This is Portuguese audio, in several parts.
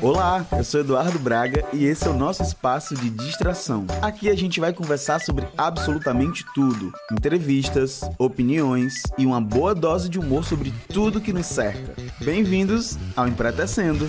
Olá, eu sou Eduardo Braga e esse é o nosso espaço de distração. Aqui a gente vai conversar sobre absolutamente tudo: entrevistas, opiniões e uma boa dose de humor sobre tudo que nos cerca. Bem-vindos ao Empretecendo.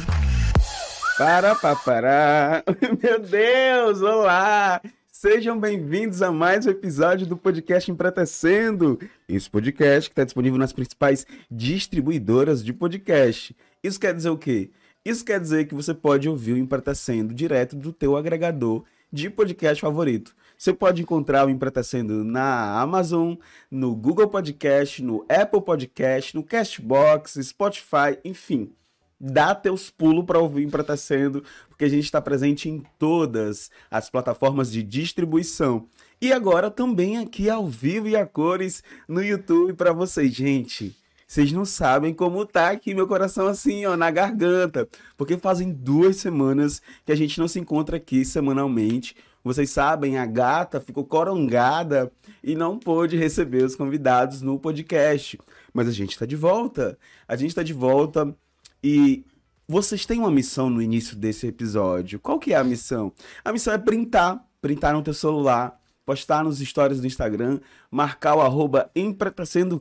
Para, para. Meu Deus, olá! Sejam bem-vindos a mais um episódio do podcast Empretecendo. Esse podcast que está disponível nas principais distribuidoras de podcast. Isso quer dizer o quê? Isso quer dizer que você pode ouvir o Empretecendo direto do teu agregador de podcast favorito. Você pode encontrar o Empretecendo na Amazon, no Google Podcast, no Apple Podcast, no Castbox, Spotify, enfim dá teus pulos para ouvir Empretecendo, porque a gente está presente em todas as plataformas de distribuição. E agora também aqui ao vivo e a cores no YouTube para vocês, gente. Vocês não sabem como tá aqui meu coração assim, ó, na garganta, porque fazem duas semanas que a gente não se encontra aqui semanalmente. Vocês sabem, a gata ficou corongada e não pôde receber os convidados no podcast. Mas a gente está de volta. A gente está de volta e vocês têm uma missão no início desse episódio. Qual que é a missão? A missão é printar, printar no teu celular, postar nos stories do Instagram, marcar o arroba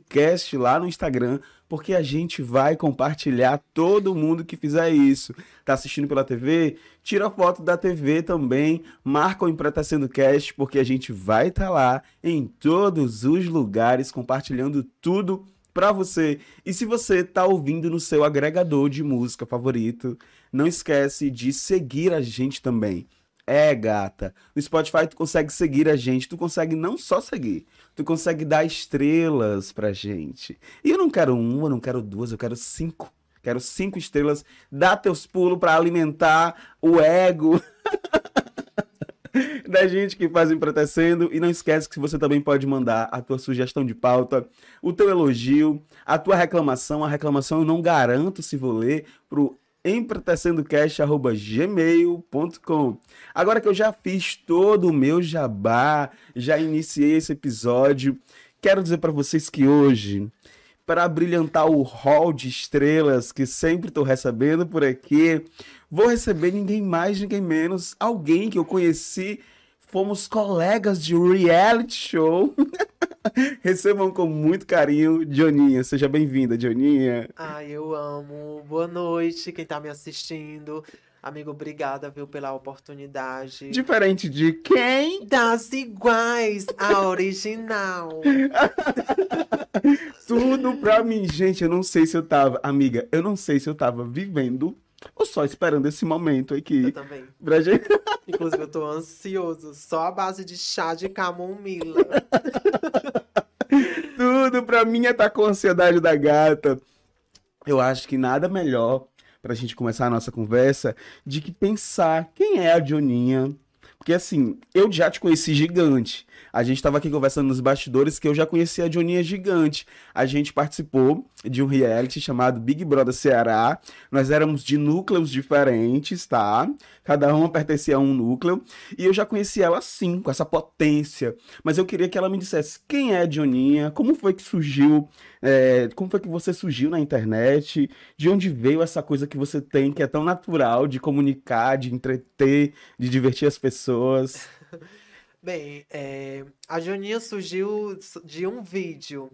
Cast lá no Instagram, porque a gente vai compartilhar todo mundo que fizer isso. Tá assistindo pela TV? Tira foto da TV também, marca o Empretecendo Cast, porque a gente vai estar tá lá em todos os lugares compartilhando tudo para você. E se você tá ouvindo no seu agregador de música favorito, não esquece de seguir a gente também. É, gata. No Spotify tu consegue seguir a gente, tu consegue não só seguir, tu consegue dar estrelas pra gente. E eu não quero uma, não quero duas, eu quero cinco. Quero cinco estrelas. Dá teus pulos para alimentar o ego. da gente que faz Empretecendo. E não esquece que você também pode mandar a tua sugestão de pauta, o teu elogio, a tua reclamação. A reclamação eu não garanto se vou ler pro empretecendocast.gmail.com Agora que eu já fiz todo o meu jabá, já iniciei esse episódio, quero dizer para vocês que hoje, para brilhantar o hall de estrelas que sempre estou recebendo por aqui, vou receber ninguém mais, ninguém menos, alguém que eu conheci, fomos colegas de reality show. Recebam com muito carinho, Dioninha. Seja bem-vinda, Dioninha. Ai, eu amo. Boa noite, quem tá me assistindo. Amigo, obrigada, viu, pela oportunidade. Diferente de quem? Das iguais, a original. Tudo pra mim, gente. Eu não sei se eu tava, amiga, eu não sei se eu tava vivendo ou só esperando esse momento aqui. Eu também. Pra gente... Inclusive, eu tô ansioso. Só a base de chá de camomila. Tudo pra mim é tá com a ansiedade da gata. Eu acho que nada melhor pra gente começar a nossa conversa de que pensar quem é a Dioninha. Porque assim, eu já te conheci gigante. A gente estava aqui conversando nos bastidores que eu já conhecia a Joninha Gigante. A gente participou de um reality chamado Big Brother Ceará. Nós éramos de núcleos diferentes, tá? Cada uma pertencia a um núcleo. E eu já conhecia ela assim, com essa potência. Mas eu queria que ela me dissesse quem é a Joninha, como foi que surgiu, é, como foi que você surgiu na internet, de onde veio essa coisa que você tem que é tão natural de comunicar, de entreter, de divertir as pessoas. Bem, é, a Joninha surgiu de um vídeo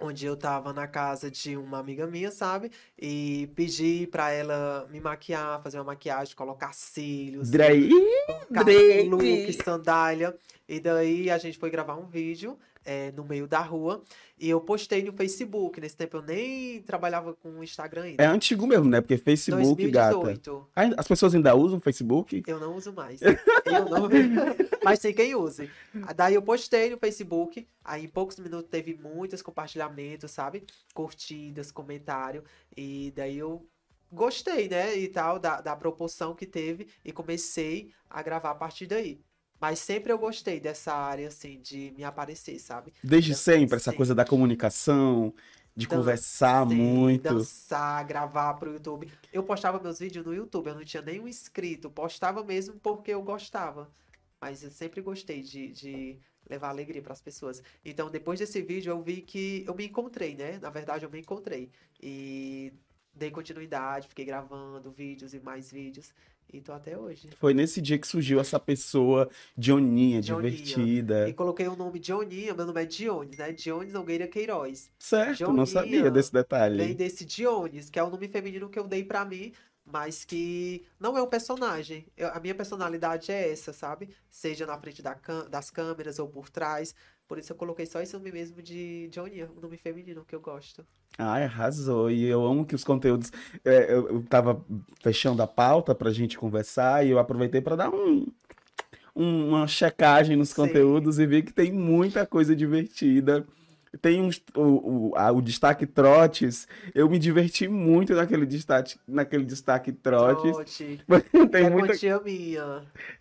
onde eu tava na casa de uma amiga minha, sabe? E pedi pra ela me maquiar, fazer uma maquiagem, colocar cílios, Drake, colocar Drake. look, sandália. E daí a gente foi gravar um vídeo é, no meio da rua. E eu postei no Facebook. Nesse tempo eu nem trabalhava com o Instagram ainda. É antigo mesmo, né? Porque Facebook, 2018. gata. As pessoas ainda usam Facebook? Eu não uso mais. Eu não... Mas tem quem use. Daí eu postei no Facebook. Aí em poucos minutos teve muitos compartilhamentos, sabe? Curtidas, comentário. E daí eu gostei, né? E tal, da, da proporção que teve. E comecei a gravar a partir daí. Mas sempre eu gostei dessa área, assim, de me aparecer, sabe? Desde sempre, essa coisa da comunicação, de Dan- conversar sim, muito. Dançar, gravar pro YouTube. Eu postava meus vídeos no YouTube, eu não tinha nenhum inscrito. Postava mesmo porque eu gostava. Mas eu sempre gostei de, de levar alegria pras pessoas. Então, depois desse vídeo, eu vi que eu me encontrei, né? Na verdade, eu me encontrei. E dei continuidade, fiquei gravando vídeos e mais vídeos. E tô até hoje. Foi nesse dia que surgiu essa pessoa Dioninha, Dioninha. divertida. E coloquei o nome Dioninha, meu nome é Dionis, né? Dionis Nogueira Queiroz. Certo, não Dioninha sabia desse Vem detalhe. desse Dionis, que é o nome feminino que eu dei pra mim, mas que não é um personagem. Eu- a minha personalidade é essa, sabe? Seja na frente da das câmeras ou por trás. Por isso eu coloquei só esse nome mesmo de Dioninha, o nome feminino que eu gosto. Ai, arrasou. E eu amo que os conteúdos. é, eu, eu tava fechando a pauta pra gente conversar e eu aproveitei pra dar um, um- uma checagem nos Sim. conteúdos e vi que tem muita coisa divertida. Tem uns, o, o, a- o destaque trotes. Eu me diverti muito naquele destaque, naquele destaque trotes. Trote, Tem é muita.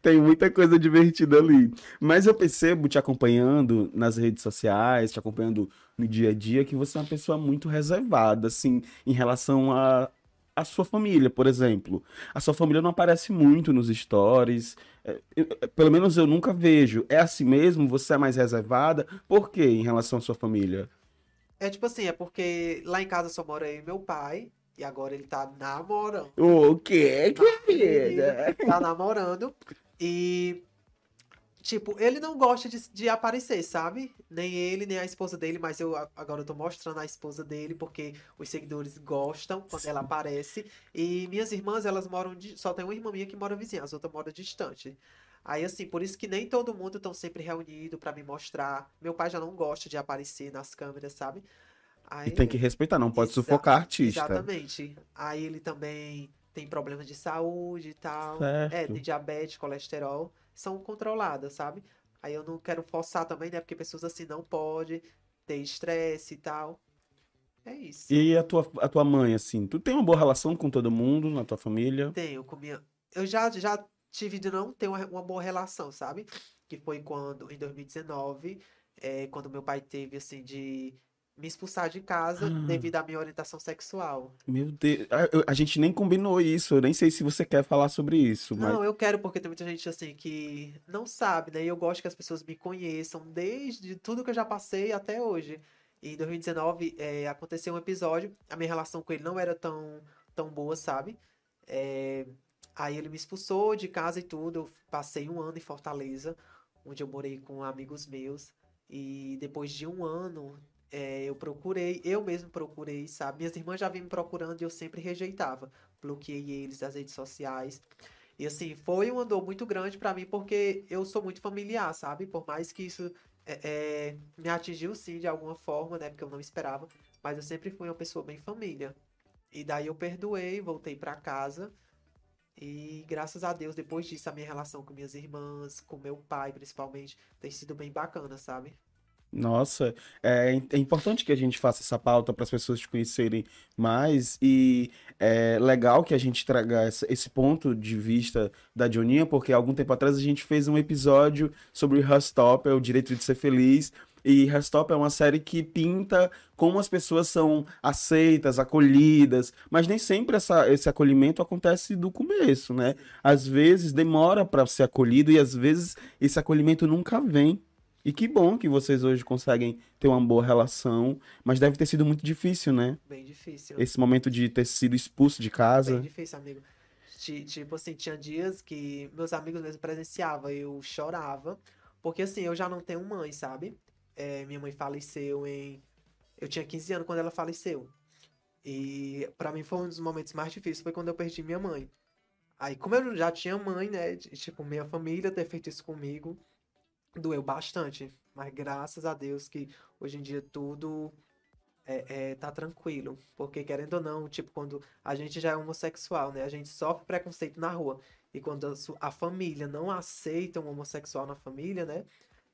Tem muita coisa divertida ali. Mas eu percebo, te acompanhando nas redes sociais, te acompanhando no dia a dia, que você é uma pessoa muito reservada, assim, em relação a, a sua família, por exemplo. A sua família não aparece muito nos stories. É, eu- é, pelo menos eu nunca vejo. É assim mesmo? Você é mais reservada? Por quê em relação à sua família? É tipo assim, é porque lá em casa só mora eu e meu pai. E agora ele tá namorando. O quê, querida? tá namorando. E, tipo, ele não gosta de, de aparecer, sabe? Nem ele, nem a esposa dele, mas eu agora eu tô mostrando a esposa dele, porque os seguidores gostam quando ela aparece. E minhas irmãs, elas moram. di- Só tem uma irmã minha que mora vizinha, as outras moram distante. Aí, assim, por isso que nem todo mundo estão sempre reunido pra me mostrar. Meu pai já não gosta de aparecer nas câmeras, sabe? Aí, E tem que respeitar, não pode sufocar artista. Exatamente. Aí ele também tem problemas de saúde e tal. Certo. É, tem diabetes, colesterol. São controladas, sabe? Aí eu não quero forçar também, né? Porque pessoas assim não podem ter estresse e tal. É isso. E a tua, a tua mãe, assim, tu tem uma boa relação com todo mundo na tua família? Tenho com minha... Eu já, já tive de não ter uma, uma boa relação, sabe? Que foi quando, em 2019, é, quando meu pai teve, assim, de me expulsar de casa Ah. devido à minha orientação sexual. Meu Deus, a, a gente nem combinou isso, eu nem sei se você quer falar sobre isso, mas Não, eu quero porque tem muita gente assim que não sabe, né? E eu gosto que as pessoas me conheçam desde tudo que eu já passei até hoje. E em 2019 é, aconteceu um episódio, a minha relação com ele não era tão, tão boa, sabe? É, aí ele me expulsou de casa e tudo. Eu passei um ano em Fortaleza, onde eu morei com amigos meus. E depois de um ano, é, eu procurei, eu mesmo procurei, sabe? Minhas irmãs já vinham me procurando e eu sempre rejeitava. Bloqueei eles das redes sociais. E assim, foi uma dor muito grande pra mim, porque eu sou muito familiar, sabe? Por mais que isso é, é, me atingiu sim de alguma forma, né? Porque eu não esperava. Mas eu sempre fui uma pessoa bem família. E daí eu perdoei, voltei pra casa. E graças a Deus, depois disso, a minha relação com minhas irmãs, com meu pai, principalmente, tem sido bem bacana, sabe? Nossa, é, é importante que a gente faça essa pauta para as pessoas te conhecerem mais e é legal que a gente traga essa- esse ponto de vista da Dioninha, porque algum tempo atrás a gente fez um episódio sobre Herstop, é o direito de ser feliz, e Herstop é uma série que pinta como as pessoas são aceitas, acolhidas, mas nem sempre essa, esse acolhimento acontece do começo, né? Às vezes demora para ser acolhido e às vezes esse acolhimento nunca vem. E que bom que vocês hoje conseguem ter uma boa relação, mas deve ter sido muito difícil, né? Bem difícil. Esse momento de ter sido expulso de casa. Bem difícil, amigo. Ti- Tipo assim, tinha dias que meus amigos mesmo presenciavam, eu chorava. Porque assim, eu já não tenho mãe, sabe? É, minha mãe faleceu em. Eu tinha 15 anos quando ela faleceu. E pra mim foi um dos momentos mais difíceis, foi quando eu perdi minha mãe. Aí, como eu já tinha mãe, né? Tipo, minha família ter feito isso comigo, doeu bastante. Mas graças a Deus que hoje em dia tudo é, é, tá tranquilo. Porque, querendo ou não, tipo, quando a gente já é homossexual, né? A gente sofre preconceito na rua. E quando a, a família não aceita um homossexual na família, né?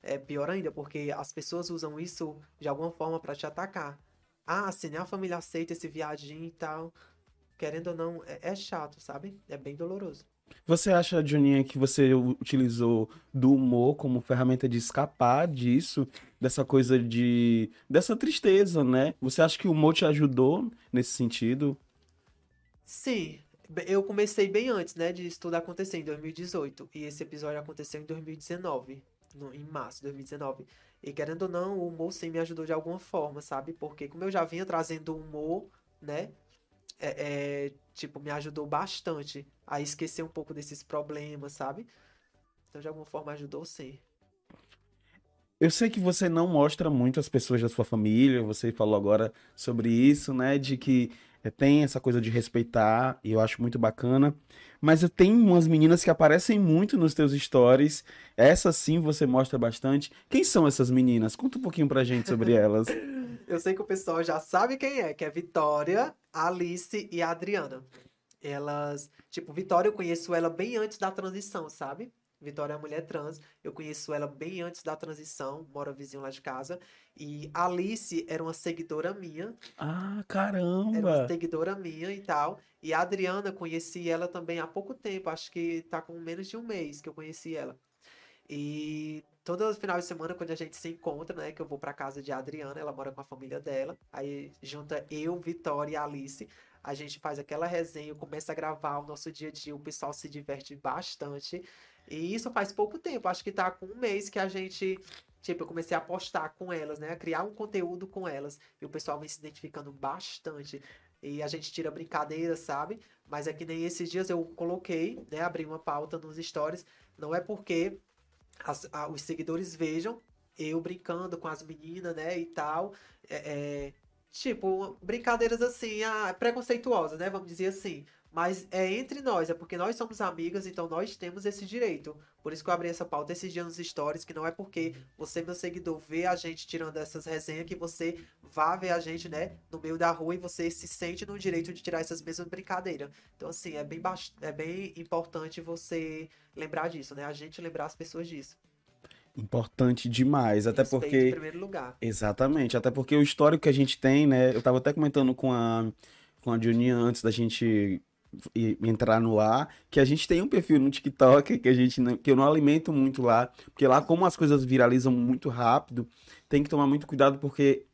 É pior ainda, porque as pessoas usam isso de alguma forma pra te atacar. Ah, se nem a família aceita esse viadinho e tal. Querendo ou não, é, é chato, sabe? É bem doloroso. Você acha, Juninha, que você utilizou do humor como ferramenta de escapar disso, dessa coisa de. dessa tristeza, né? Você acha que o humor te ajudou nesse sentido? Sim, eu comecei bem antes, né, de tudo acontecer, em 2018. E esse episódio aconteceu em 2019, no, em março de 2019. E querendo ou não, o humor sim me ajudou de alguma forma, sabe? Porque como eu já vinha trazendo humor, né, é, é, tipo, me ajudou bastante a esquecer um pouco desses problemas, sabe? Então, de alguma forma, ajudou sim. Eu sei que você não mostra muito as pessoas da sua família, você falou agora sobre isso, né? De que tem essa coisa de respeitar, e eu acho muito bacana. Mas eu tenho umas meninas que aparecem muito nos teus stories. Essa sim você mostra bastante. Quem são essas meninas? Conta um pouquinho pra gente sobre elas. eu sei que o pessoal já sabe quem é, que é Vitória, Alice e a Adriana. Elas, tipo, Vitória eu conheço ela bem antes da transição, sabe? Vitória é uma mulher trans. Eu conheço ela bem antes da transição, mora vizinho lá de casa. E Alice era uma seguidora minha. Ah, caramba! Era uma seguidora minha e tal. E a Adriana, conheci ela também há pouco tempo. Acho que tá com menos de um mês que eu conheci ela. E todo final de semana, quando a gente se encontra, né? Que eu vou pra casa de Adriana, ela mora com a família dela. Aí junta eu, Vitória e Alice. A gente faz aquela resenha, começa a gravar o nosso dia a dia, o pessoal se diverte bastante. E isso faz pouco tempo, acho que tá com um mês que a gente. Tipo, eu comecei a postar com elas, né? A criar um conteúdo com elas. E o pessoal vem se identificando bastante. E a gente tira brincadeira, sabe? Mas é que nem esses dias eu coloquei, né? Abri uma pauta nos stories. Não é porque as, a, os seguidores vejam eu brincando com as meninas, né? E tal. É, é, tipo, brincadeiras assim, ah, preconceituosas, né? Vamos dizer assim. Mas é entre nós, é porque nós somos amigas, então nós temos esse direito. Por isso que eu abri essa pauta esses dias nos stories, que não é porque você, meu seguidor, vê a gente tirando essas resenhas que você vá ver a gente, né, no meio da rua e você se sente no direito de tirar essas mesmas brincadeiras. Então, assim, é bem, é bem importante você lembrar disso, né? A gente lembrar as pessoas disso. Importante demais, até Respeito porque. Em primeiro lugar. Exatamente, até porque o histórico que a gente tem, né? Eu tava até comentando com a, com a Juninha antes da gente entrar no ar, que a gente tem um perfil no TikTok que a gente não, que eu não alimento muito lá, porque lá como as coisas viralizam muito rápido, tem que tomar muito cuidado porque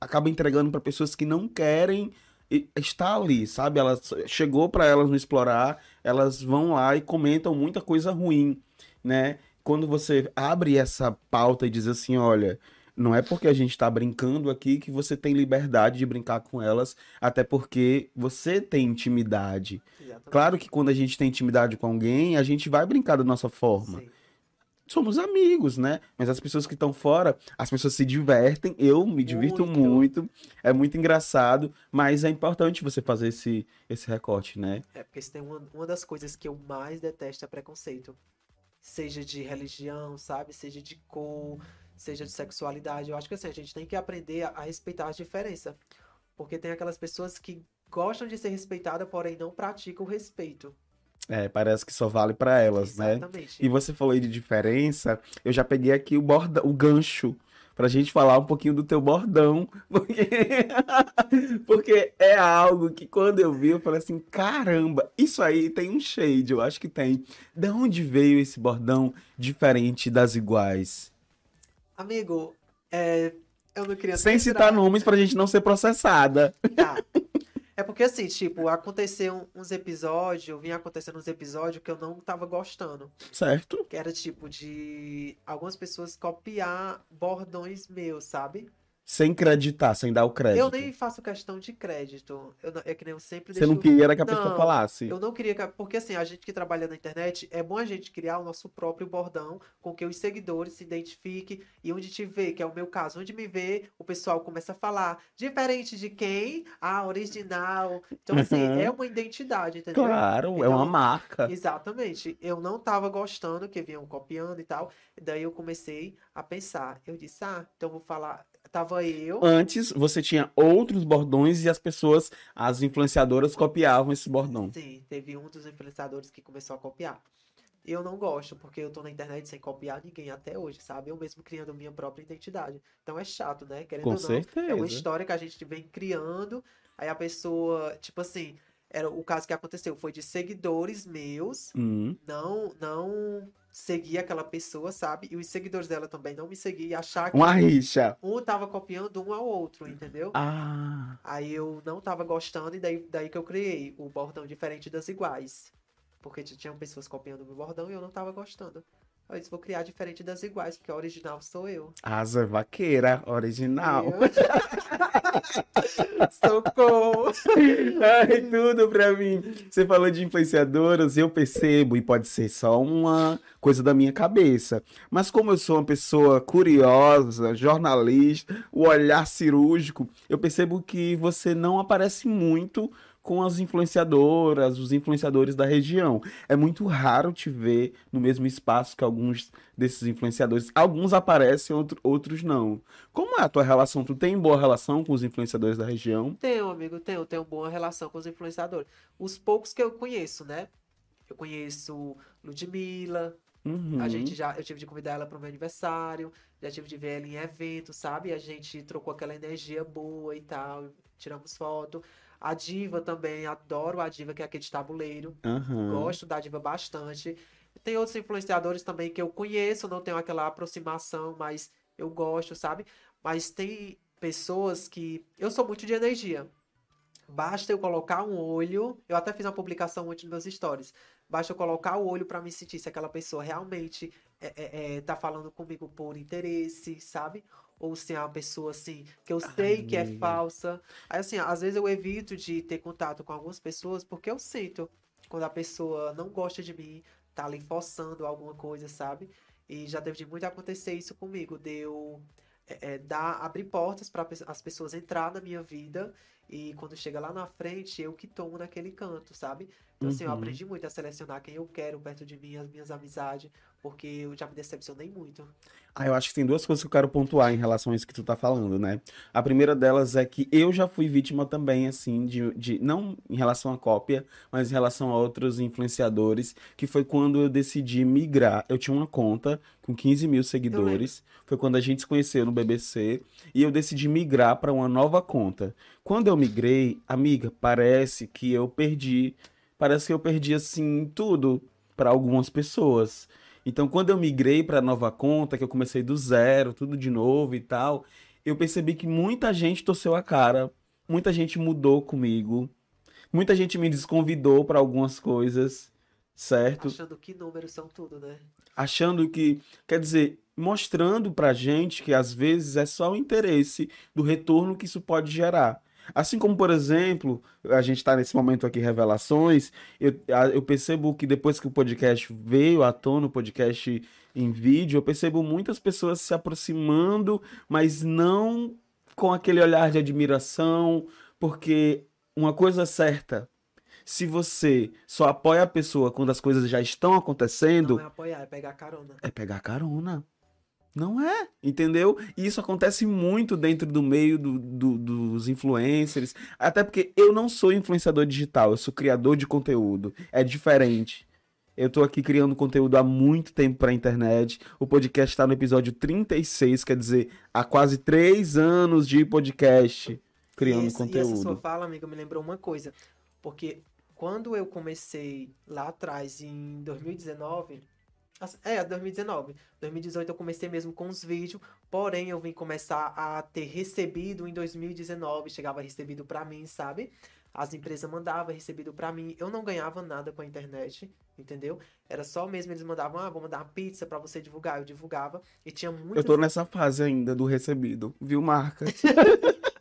acaba entregando para pessoas que não querem estar ali, sabe? Elas chegou para elas não explorar, elas vão lá e comentam muita coisa ruim, né? Quando você abre essa pauta e diz assim, olha, não é porque a gente está brincando aqui que você tem liberdade de brincar com elas, até porque você tem intimidade. Exatamente. Claro que quando a gente tem intimidade com alguém, a gente vai brincar da nossa forma. Sim. Somos amigos, né? Mas as pessoas que estão fora, as pessoas se divertem, eu me divirto muito. muito, é muito engraçado, mas é importante você fazer esse, esse recorte, né? É, porque isso tem uma, uma das coisas que eu mais detesto é preconceito. Seja de religião, sabe? Seja de cor, seja de sexualidade. Eu acho que assim, a gente tem que aprender a, a respeitar as diferenças. Porque tem aquelas pessoas que gostam de ser respeitadas, porém não praticam o respeito. É, parece que só vale para elas, né? Exatamente. né? E você falou aí de diferença, eu já peguei aqui o, borda, o gancho pra gente falar um pouquinho do teu bordão, porque... porque é algo que quando eu vi, eu falei assim, caramba, isso aí tem um shade, eu acho que tem. De onde veio esse bordão diferente das iguais? Amigo, é, eu não queria. Sem citar nomes pra gente não ser processada. Tá. É porque assim, tipo, aconteceu uns episódios, vinha acontecendo uns episódios que eu não tava gostando. Certo. Que era tipo de algumas pessoas copiar bordões meus, sabe? Sem creditar, sem dar o crédito. Eu nem faço questão de crédito. Eu, é que nem eu sempre Você não queria que a não, pessoa falasse. Eu não queria que. Porque assim, a gente que trabalha na internet, é bom a gente criar o nosso próprio bordão com que os seguidores se identifiquem e onde te vê, que é o meu caso, onde me vê, o pessoal começa a falar. Diferente de quem? Ah, original. Então, assim, uhum. é uma identidade, entendeu? Claro, então, é uma marca. Exatamente. Eu não tava gostando que vinham copiando e tal. Daí eu comecei a pensar. Eu disse, ah, então vou falar Tava eu. Antes você tinha outros bordões e as pessoas, as influenciadoras, copiavam esse bordão. Sim, teve um dos influenciadores que começou a copiar. Eu não gosto, porque eu tô na internet sem copiar ninguém até hoje, sabe? Eu mesmo criando minha própria identidade. Então é chato, né? Querendo Com ou não. Certeza. É uma história que a gente vem criando. Aí a pessoa, tipo assim, era o caso que aconteceu foi de seguidores meus, uhum. não não seguir aquela pessoa, sabe? E os seguidores dela também não me seguiam e achar que uma rixa. um tava copiando um ao outro, entendeu? Ah. Aí eu não tava gostando e daí, daí que eu criei o bordão diferente das iguais. Porque tinham pessoas copiando o meu bordão e eu não tava gostando. Eu disse, vou criar diferente das iguais, porque a original sou eu. Asa vaqueira, original. Socorro! Ai, tudo pra mim. Você falou de influenciadoras, eu percebo, e pode ser só uma coisa da minha cabeça. Mas como eu sou uma pessoa curiosa, jornalista, o olhar cirúrgico, eu percebo que você não aparece muito com as influenciadoras, os influenciadores da região. É muito raro te ver no mesmo espaço que alguns desses influenciadores. Alguns aparecem, outro, outros não. Como é a tua relação? Tu tem boa relação com os influenciadores da região? Tenho, amigo, tenho. Tenho boa relação com os influenciadores. Os poucos que eu conheço, né? Eu conheço Ludmilla. Uhum. A gente já, eu tive de convidar ela para o meu aniversário, já tive de ver ela em evento, sabe? A gente trocou aquela energia boa e tal, tiramos foto. A Diva também, adoro a Diva, que é aquele de tabuleiro. Uhum. Gosto da Diva bastante. Tem outros influenciadores também que eu conheço, não tenho aquela aproximação, mas eu gosto, sabe? Mas tem pessoas que. Eu sou muito de energia. Basta eu colocar um olho. Eu até fiz uma publicação ontem nos meus stories. Basta eu colocar o olho para me sentir se aquela pessoa realmente é, é, é, tá falando comigo por interesse, sabe? Ou se é uma pessoa assim que eu sei Ai, que é falsa. Aí assim, às vezes eu evito de ter contato com algumas pessoas porque eu sinto quando a pessoa não gosta de mim, tá ali forçando alguma coisa, sabe? E já deve de muito acontecer isso comigo, de eu é, é, dar, abrir portas para as pessoas entrar na minha vida e quando chega lá na frente, eu que tomo naquele canto, sabe? Então, assim, eu uhum. aprendi muito a selecionar quem eu quero perto de mim, as minhas amizades, porque eu já me decepcionei muito. Ah, eu acho que tem duas coisas que eu quero pontuar em relação a isso que tu tá falando, né? A primeira delas é que eu já fui vítima também, assim, de, de não em relação à cópia, mas em relação a outros influenciadores, que foi quando eu decidi migrar. Eu tinha uma conta com 15 mil seguidores, foi quando a gente se conheceu no BBC, e eu decidi migrar para uma nova conta. Quando eu migrei, amiga, parece que eu perdi, parece que eu perdi, assim, tudo para algumas pessoas. Então, quando eu migrei para a nova conta, que eu comecei do zero, tudo de novo e tal, eu percebi que muita gente torceu a cara, muita gente mudou comigo, muita gente me desconvidou para algumas coisas, certo? Achando que números são tudo, né? Achando que, quer dizer, mostrando pra gente que às vezes é só o interesse do retorno que isso pode gerar. Assim como, por exemplo, a gente está nesse momento aqui, revelações, eu, eu percebo que depois que o podcast veio à tona, o podcast em vídeo, eu percebo muitas pessoas se aproximando, mas não com aquele olhar de admiração, porque uma coisa é certa, se você só apoia a pessoa quando as coisas já estão acontecendo. Não é apoiar, é pegar carona. É pegar carona. Não é, entendeu? E isso acontece muito dentro do meio do, do, dos influencers. Até porque eu não sou influenciador digital, eu sou criador de conteúdo. É diferente. Eu tô aqui criando conteúdo há muito tempo pra internet. O podcast está no episódio 36, quer dizer, há quase três anos de podcast criando esse, conteúdo. E essa sua fala, amiga, me lembrou uma coisa. Porque quando eu comecei lá atrás, em 2019 é, 2019. 2018 eu comecei mesmo com os vídeos, porém eu vim começar a ter recebido em 2019, chegava recebido para mim, sabe? As empresas mandavam recebido para mim, eu não ganhava nada com a internet, entendeu? Era só mesmo eles mandavam, ah, vou mandar uma pizza para você divulgar, eu divulgava e tinha muito Eu tô nessa fase ainda do recebido, viu, marca?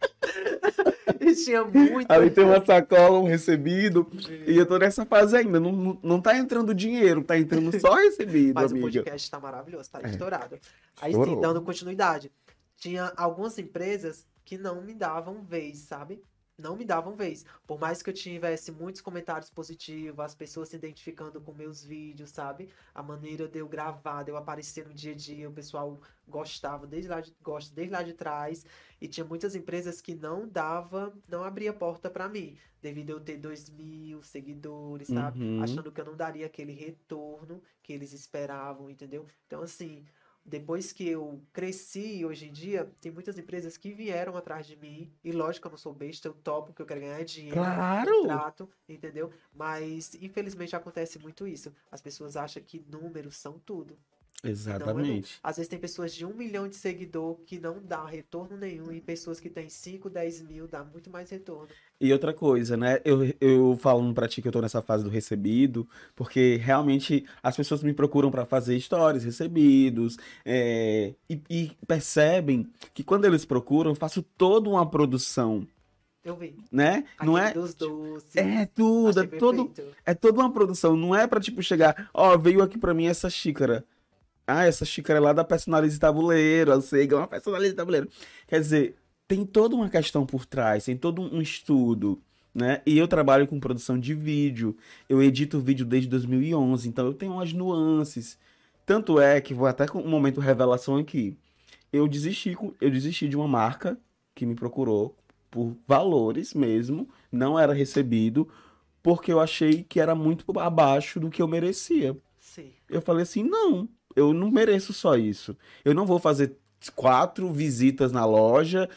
tinha muito. Ali tem uma sacola, um recebido. E eu tô nessa fase ainda. Não, não, tá entrando dinheiro, tá entrando só recebido. Mas amiga. o podcast tá maravilhoso, tá é. estourado. Aí, sim, dando continuidade. Tinha algumas empresas que não me davam vez, sabe? Não me davam vez. Por mais que eu tivesse muitos comentários positivos, as pessoas se identificando com meus vídeos, sabe? A maneira de eu gravar, de eu aparecer no dia a dia, o pessoal gostava desde lá de, gosta desde lá de trás. E tinha muitas empresas que não dava, não abria porta para mim, devido a eu ter dois mil seguidores, sabe? Uhum. Achando que eu não daria aquele retorno que eles esperavam, entendeu? Então, assim, depois que eu cresci, hoje em dia, tem muitas empresas que vieram atrás de mim. E lógico, eu não sou besta, eu topo que eu quero ganhar dinheiro. Claro! Trato, entendeu? Mas, infelizmente, acontece muito isso. As pessoas acham que números são tudo. Exatamente. Às vezes tem pessoas de um milhão de seguidor que não dá retorno nenhum e pessoas que têm 5, 10 mil dá muito mais retorno. E outra coisa, né? Eu, eu falando pra ti que eu tô nessa fase do recebido, porque realmente as pessoas me procuram pra fazer stories recebidos é, e, e percebem que quando eles procuram, eu faço toda uma produção, Eu vi. né? Não Aquele é. dos doces. É tudo, é todo, perfeito. é toda uma produção, não é pra tipo chegar, ó, veio aqui pra mim essa xícara. Ah, essa xícara é lá da Personalize Tabuleiro, eu sei é uma Personalize Tabuleiro. Quer dizer, tem toda uma questão por trás, tem todo um estudo, né? E eu trabalho com produção de vídeo, eu edito vídeo desde 2011, então eu tenho umas nuances. Tanto é que vou até com um momento revelação aqui. Eu desisti, eu desisti de uma marca que me procurou por valores mesmo, não era recebido, porque eu achei que era muito abaixo do que eu merecia. Sim. Eu falei assim: não, eu não mereço só isso. Eu não vou fazer quatro visitas na loja,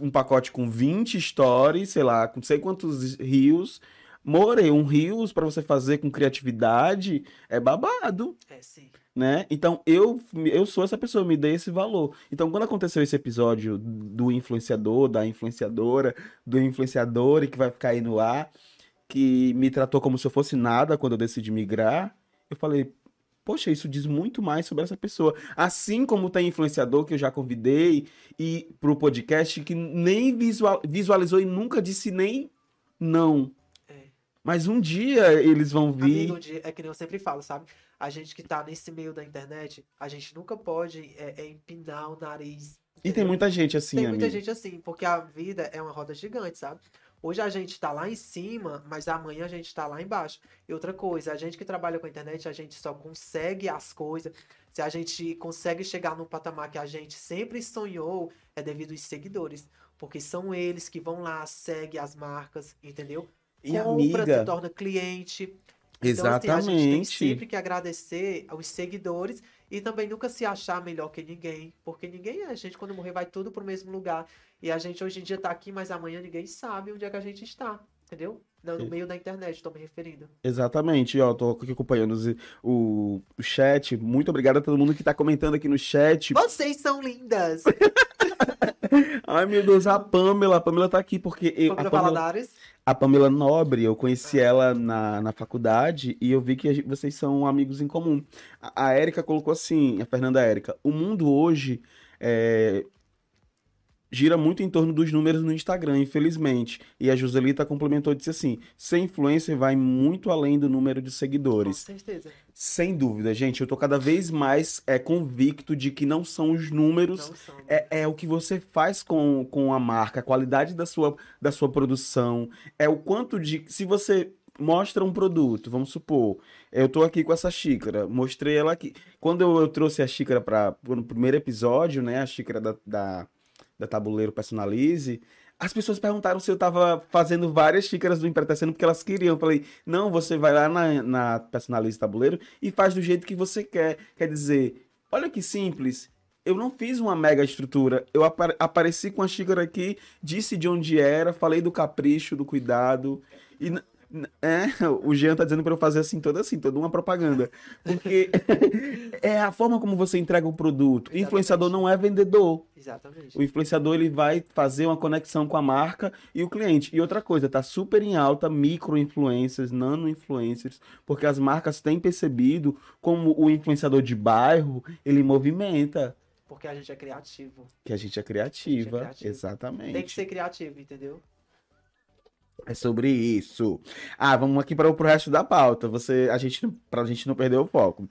um pacote com 20 stories, sei lá, com não sei quantos rios. More, um rios pra você fazer com criatividade é babado É, sim. né? Então eu eu sou essa pessoa, me dei esse valor. Então quando aconteceu esse episódio do influenciador, da influenciadora, do influenciador e que vai ficar aí no ar, que me tratou como se eu fosse nada quando eu decidi migrar, eu falei, poxa, isso diz muito mais sobre essa pessoa. Assim como tem influenciador que eu já convidei e pro podcast que nem visual- visualizou e nunca disse nem não. É. Mas um dia eles vão vir. Amigo, é que nem eu sempre falo, sabe? A gente que tá nesse meio da internet, a gente nunca pode é, é, empinar o nariz. E tem muita gente assim, Tem muita amigo. gente assim, porque a vida é uma roda gigante, sabe? Hoje a gente tá lá em cima, mas amanhã a gente tá lá embaixo. E outra coisa, a gente que trabalha com a internet, a gente só consegue as coisas. Se a gente consegue chegar num patamar que a gente sempre sonhou, é devido aos seguidores. Porque são eles que vão lá, seguem as marcas, entendeu? E Compra, se amiga, torna cliente. Então, assim, a gente tem exatamente. sempre que agradecer aos seguidores e também nunca se achar melhor que ninguém, porque ninguém é. A gente, quando morrer, vai tudo pro mesmo lugar. E a gente hoje em dia tá aqui, mas amanhã ninguém sabe onde é que a gente está, entendeu? No, no meio da internet, tô me referindo. Exatamente, ó, tô aqui acompanhando os- o, o chat. Muito obrigado a todo mundo que tá comentando aqui no chat. Vocês são lindas! Ai, meu Deus, a Pamela, a Pamela tá aqui porque eu, a Pamela Pamela, Valadares. a Pamela Nobre, eu conheci ela na, na faculdade e eu vi que gente- vocês são amigos em comum. A, a Érica colocou assim, a Fernanda Érica, o mundo hoje é, gira muito em torno dos números no Instagram, infelizmente. E a Joselita complementou e disse assim: ser influencer vai muito além do número de Com seguidores. certeza. Sem dúvida, gente, eu tô cada vez mais é, convicto de que não são os números, são. né? é, é o que você faz com, com a marca, a qualidade da sua, da sua produção, é o quanto de. Se você mostra um produto, vamos supor, eu tô aqui com essa xícara, mostrei ela aqui. Quando eu, eu trouxe a xícara para no primeiro episódio, né, a xícara da, da, da Tabuleiro Personalize. As pessoas perguntaram se eu tava fazendo várias xícaras do Empretecendo porque elas queriam. Eu falei, não, você vai lá na, na Personalize Tabuleiro e faz do jeito que você quer. Quer dizer, olha que simples. Eu não fiz uma mega estrutura. Eu apa- apareci com a xícara aqui, disse de onde era, falei do capricho, do cuidado. E é, o Jean tá dizendo pra eu fazer assim, toda assim, toda uma propaganda. Porque é a forma como você entrega o produto. Exatamente. Influenciador não é vendedor. Exatamente. O influenciador ele vai fazer uma conexão com a marca e o cliente. E outra coisa, tá super em alta micro influencers, nano influencers, porque as marcas têm percebido como o influenciador de bairro, ele movimenta, Porque a gente é criativo. que a gente é criativa, criativo. exatamente. Tem que ser criativo, entendeu? É sobre isso. Ah, vamos aqui para o resto da pauta. Você, a gente, pra gente não perder o foco.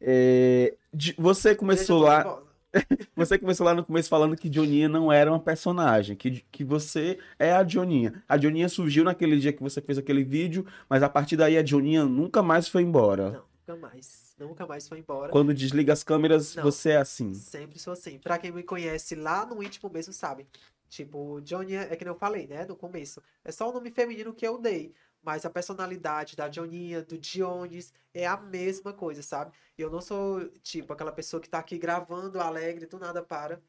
É, de- você começou lá. Você começou lá no começo falando que Dioninha não era uma personagem, que, que você é a Dioninha. A Dioninha surgiu naquele dia que você fez aquele vídeo, mas a partir daí a Dioninha nunca mais foi embora. Não, nunca mais. Nunca mais foi embora. Quando desliga as câmeras, Não. você é assim. Sempre sou assim. Pra quem me conhece lá no íntimo mesmo sabe. Tipo, Johnny é que nem eu falei, né? No começo. É só o nome feminino que eu dei. Mas a personalidade da Johninha, do Dionis, é a mesma coisa, sabe? Eu não sou, tipo, aquela pessoa que tá aqui gravando, alegre, do nada para.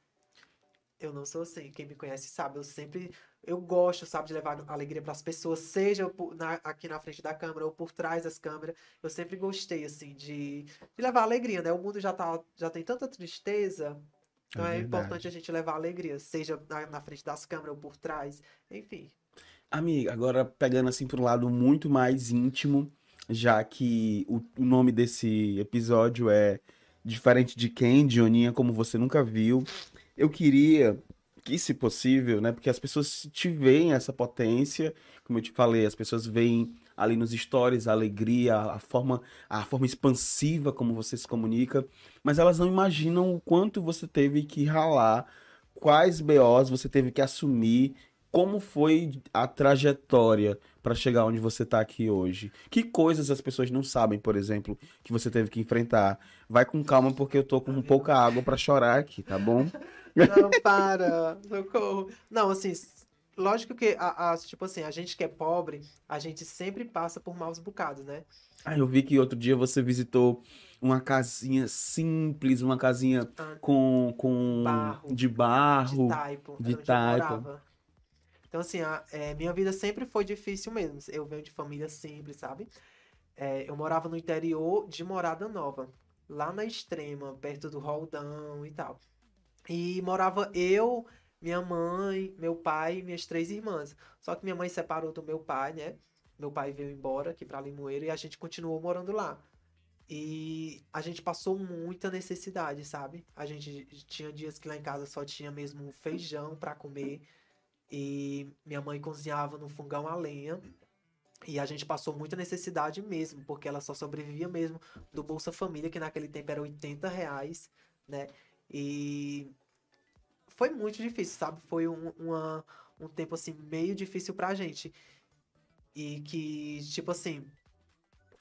Eu não sou assim. Quem me conhece sabe. Eu sempre eu gosto, sabe, de levar alegria para as pessoas, seja por, na, aqui na frente da câmera ou por trás das câmeras. Eu sempre gostei, assim, de, de levar alegria, né? O mundo já, tá, já tem tanta tristeza, então é, é importante a gente levar alegria, seja na, na, frente das câmeras ou por trás, enfim. Amiga, agora pegando assim para um lado muito mais íntimo, já que o, o nome desse episódio é Diferente de Quem, Dioninha, como você nunca viu. Eu queria que, se possível, né? Porque as pessoas te veem essa potência, como eu te falei, as pessoas veem ali nos stories a alegria, a forma, a forma expansiva como você se comunica, mas elas não imaginam o quanto você teve que ralar, quais BOs você teve que assumir, como foi a trajetória para chegar onde você está aqui hoje. Que coisas as pessoas não sabem, por exemplo, que você teve que enfrentar. Vai com calma porque eu tô com pouca água para chorar aqui, tá bom? Não, para, socorro. Não, assim, lógico que, a, a, tipo assim, a gente que é pobre, a gente sempre passa por maus bocados, né? Ah, eu vi que outro dia você visitou uma casinha simples, uma casinha ah, com, com barro, de barro, de taipo, de taipo. Então, assim, a, é, minha vida sempre foi difícil mesmo. Eu venho de família simples, sabe? É, eu morava no interior de Morada Nova, lá na extrema, perto do Roldão e tal. E morava eu, minha mãe, meu pai e minhas três irmãs. Só que minha mãe separou do meu pai, né? Meu pai veio embora aqui para Limoeiro e a gente continuou morando lá. E a gente passou muita necessidade, sabe? A gente tinha dias que lá em casa só tinha mesmo feijão para comer. E minha mãe cozinhava no fogão a lenha. E a gente passou muita necessidade mesmo, porque ela só sobrevivia mesmo do Bolsa Família, que naquele tempo era 80 reais, né? E foi muito difícil, sabe? Foi um, uma, um tempo, assim, meio difícil pra gente. E que, tipo assim,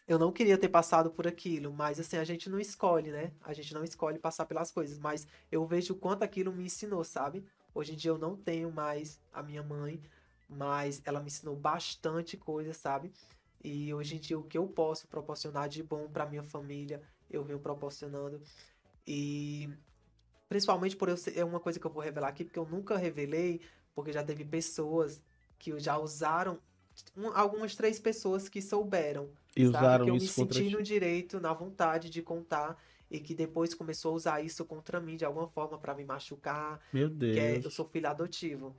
eu não queria ter passado por aquilo, mas assim, a gente não escolhe, né? A gente não escolhe passar pelas coisas, mas eu vejo o quanto aquilo me ensinou, sabe? Hoje em dia eu não tenho mais a minha mãe, mas ela me ensinou bastante coisa, sabe? E hoje em dia o que eu posso proporcionar de bom para minha família, eu venho proporcionando. E principalmente por eu ser, é uma coisa que eu vou revelar aqui, porque eu nunca revelei, porque já teve pessoas que já usaram um, algumas três pessoas que souberam. E sabe? usaram que eu me senti no direito, na vontade de contar e que depois começou a usar isso contra mim de alguma forma para me machucar. Meu Deus. Que é, eu sou filho adotivo.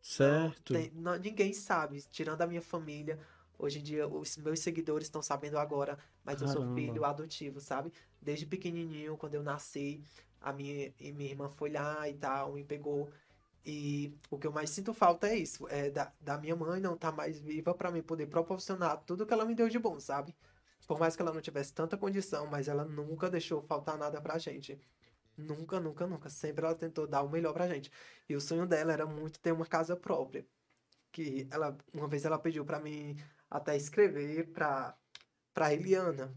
Certo. Não, tem, não, ninguém sabe, tirando a minha família. Hoje em dia, os meus seguidores estão sabendo agora, mas Caramba. eu sou filho adotivo, sabe? Desde pequenininho, quando eu nasci, a minha, minha irmã foi lá e tal, me pegou. E o que eu mais sinto falta é isso, é da, da minha mãe não estar tá mais viva para mim poder proporcionar tudo que ela me deu de bom, sabe? Por mais que ela não tivesse tanta condição, mas ela nunca deixou faltar nada pra gente. Nunca, nunca, nunca. Sempre ela tentou dar o melhor pra gente. E o sonho dela era muito ter uma casa própria. Que ela, uma vez ela pediu para mim até escrever pra, pra Eliana.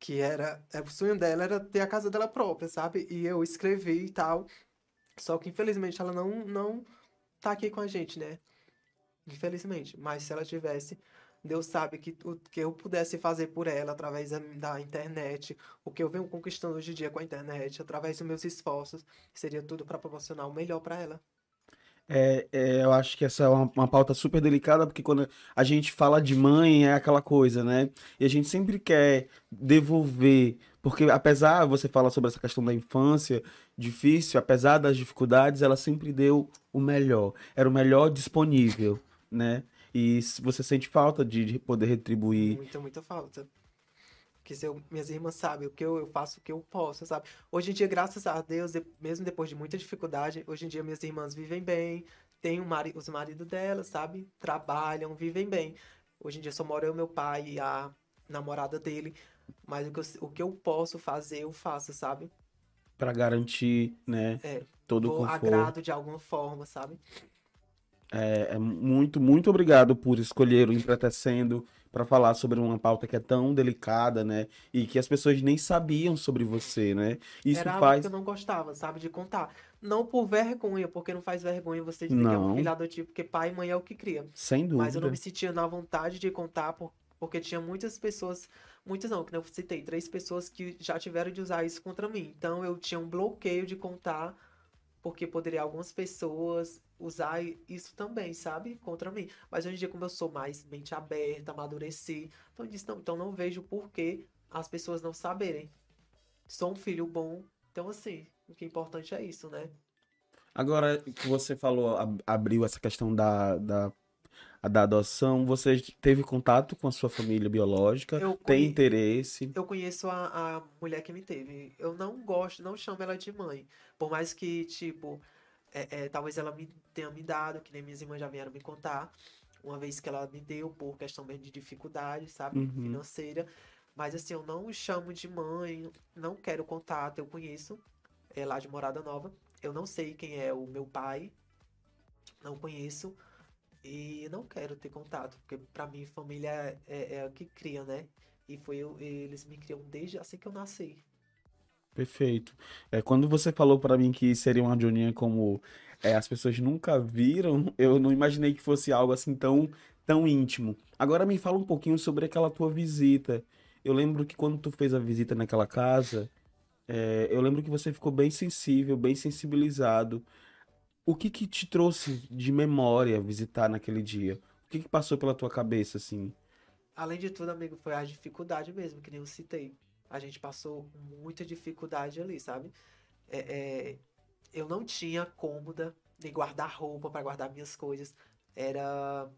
Que era. É, o sonho dela era ter a casa dela própria, sabe? E eu escrevi e tal. Só que infelizmente ela não, não tá aqui com a gente, né? Infelizmente. Mas se ela tivesse, Deus sabe que o que eu pudesse fazer por ela através da internet, o que eu venho conquistando hoje em dia com a internet, através dos meus esforços, seria tudo para proporcionar o melhor para ela. É, é, eu acho que essa é uma, uma, pauta super delicada, porque quando a gente fala de mãe, é aquela coisa, né? E a gente sempre quer devolver, porque apesar, você fala sobre essa questão da infância difícil, apesar das dificuldades, ela sempre deu o melhor, era o melhor disponível, né? E você sente falta de, poder retribuir. Muita, muita falta. Se eu, minhas irmãs sabem o que eu, eu faço o que eu posso, sabe? Hoje em dia, graças a Deus, mesmo depois de muita dificuldade, hoje em dia minhas irmãs vivem bem, têm mari os maridos delas, sabe? Trabalham, vivem bem. Hoje em dia só mora eu, meu pai e a namorada dele. Mas o que eu, o que eu posso fazer, eu faço, sabe? para garantir, né? É, todo o conforto. agrado de alguma forma, sabe? É, é, muito, muito obrigado por escolher o Empretecendo para falar sobre uma pauta que é tão delicada, né? E que as pessoas nem sabiam sobre você, né? Isso Era faz... algo que eu não gostava, sabe, de contar. Não por vergonha, porque não faz vergonha você dizer não. que é um filho adotivo, porque pai e mãe é o que cria. Sem dúvida. Mas eu não me sentia na vontade de contar, por, porque tinha muitas pessoas, muitas não, que eu citei, três pessoas que já tiveram de usar isso contra mim. Então eu tinha um bloqueio de contar, porque poderia algumas pessoas usar isso também, sabe? Contra mim. Mas hoje em dia, como eu sou mais mente aberta, amadureci, então eu disse, não, então não vejo por que as pessoas não saberem. Sou um filho bom. Então, assim, o que é importante é isso, né? Agora que você falou, ab- abriu essa questão da, da, da adoção, você teve contato com a sua família biológica? Eu Tem conhe- interesse? Eu conheço a, a mulher que me teve. Eu não gosto, não chamo ela de mãe. Por mais que, tipo, é, é, talvez ela me tenha me dado, que nem minhas irmãs já vieram me contar. Uma vez que ela me deu por questão mesmo de dificuldade, sabe? Uhum. Financeira. Mas assim, eu não chamo de mãe, não quero contato. Eu conheço, é lá de Morada Nova. Eu não sei quem é o meu pai. Não conheço. E não quero ter contato, porque pra mim família é, é o que cria, né? E foi eu, eles me criam desde assim que eu nasci. Perfeito. É, quando você falou pra mim que seria uma Joninha como é, as pessoas nunca viram, eu não imaginei que fosse algo assim tão, tão íntimo. Agora me fala um pouquinho sobre aquela tua visita. Eu lembro que quando tu fez a visita naquela casa, é, eu lembro que você ficou bem sensível, bem sensibilizado. O que que te trouxe de memória visitar naquele dia? O que que passou pela tua cabeça, assim? Além de tudo, amigo, foi a dificuldade mesmo, que nem eu citei. A gente passou muita dificuldade ali, sabe? É, é, eu não tinha cômoda, nem guarda-roupa para guardar minhas coisas. Era.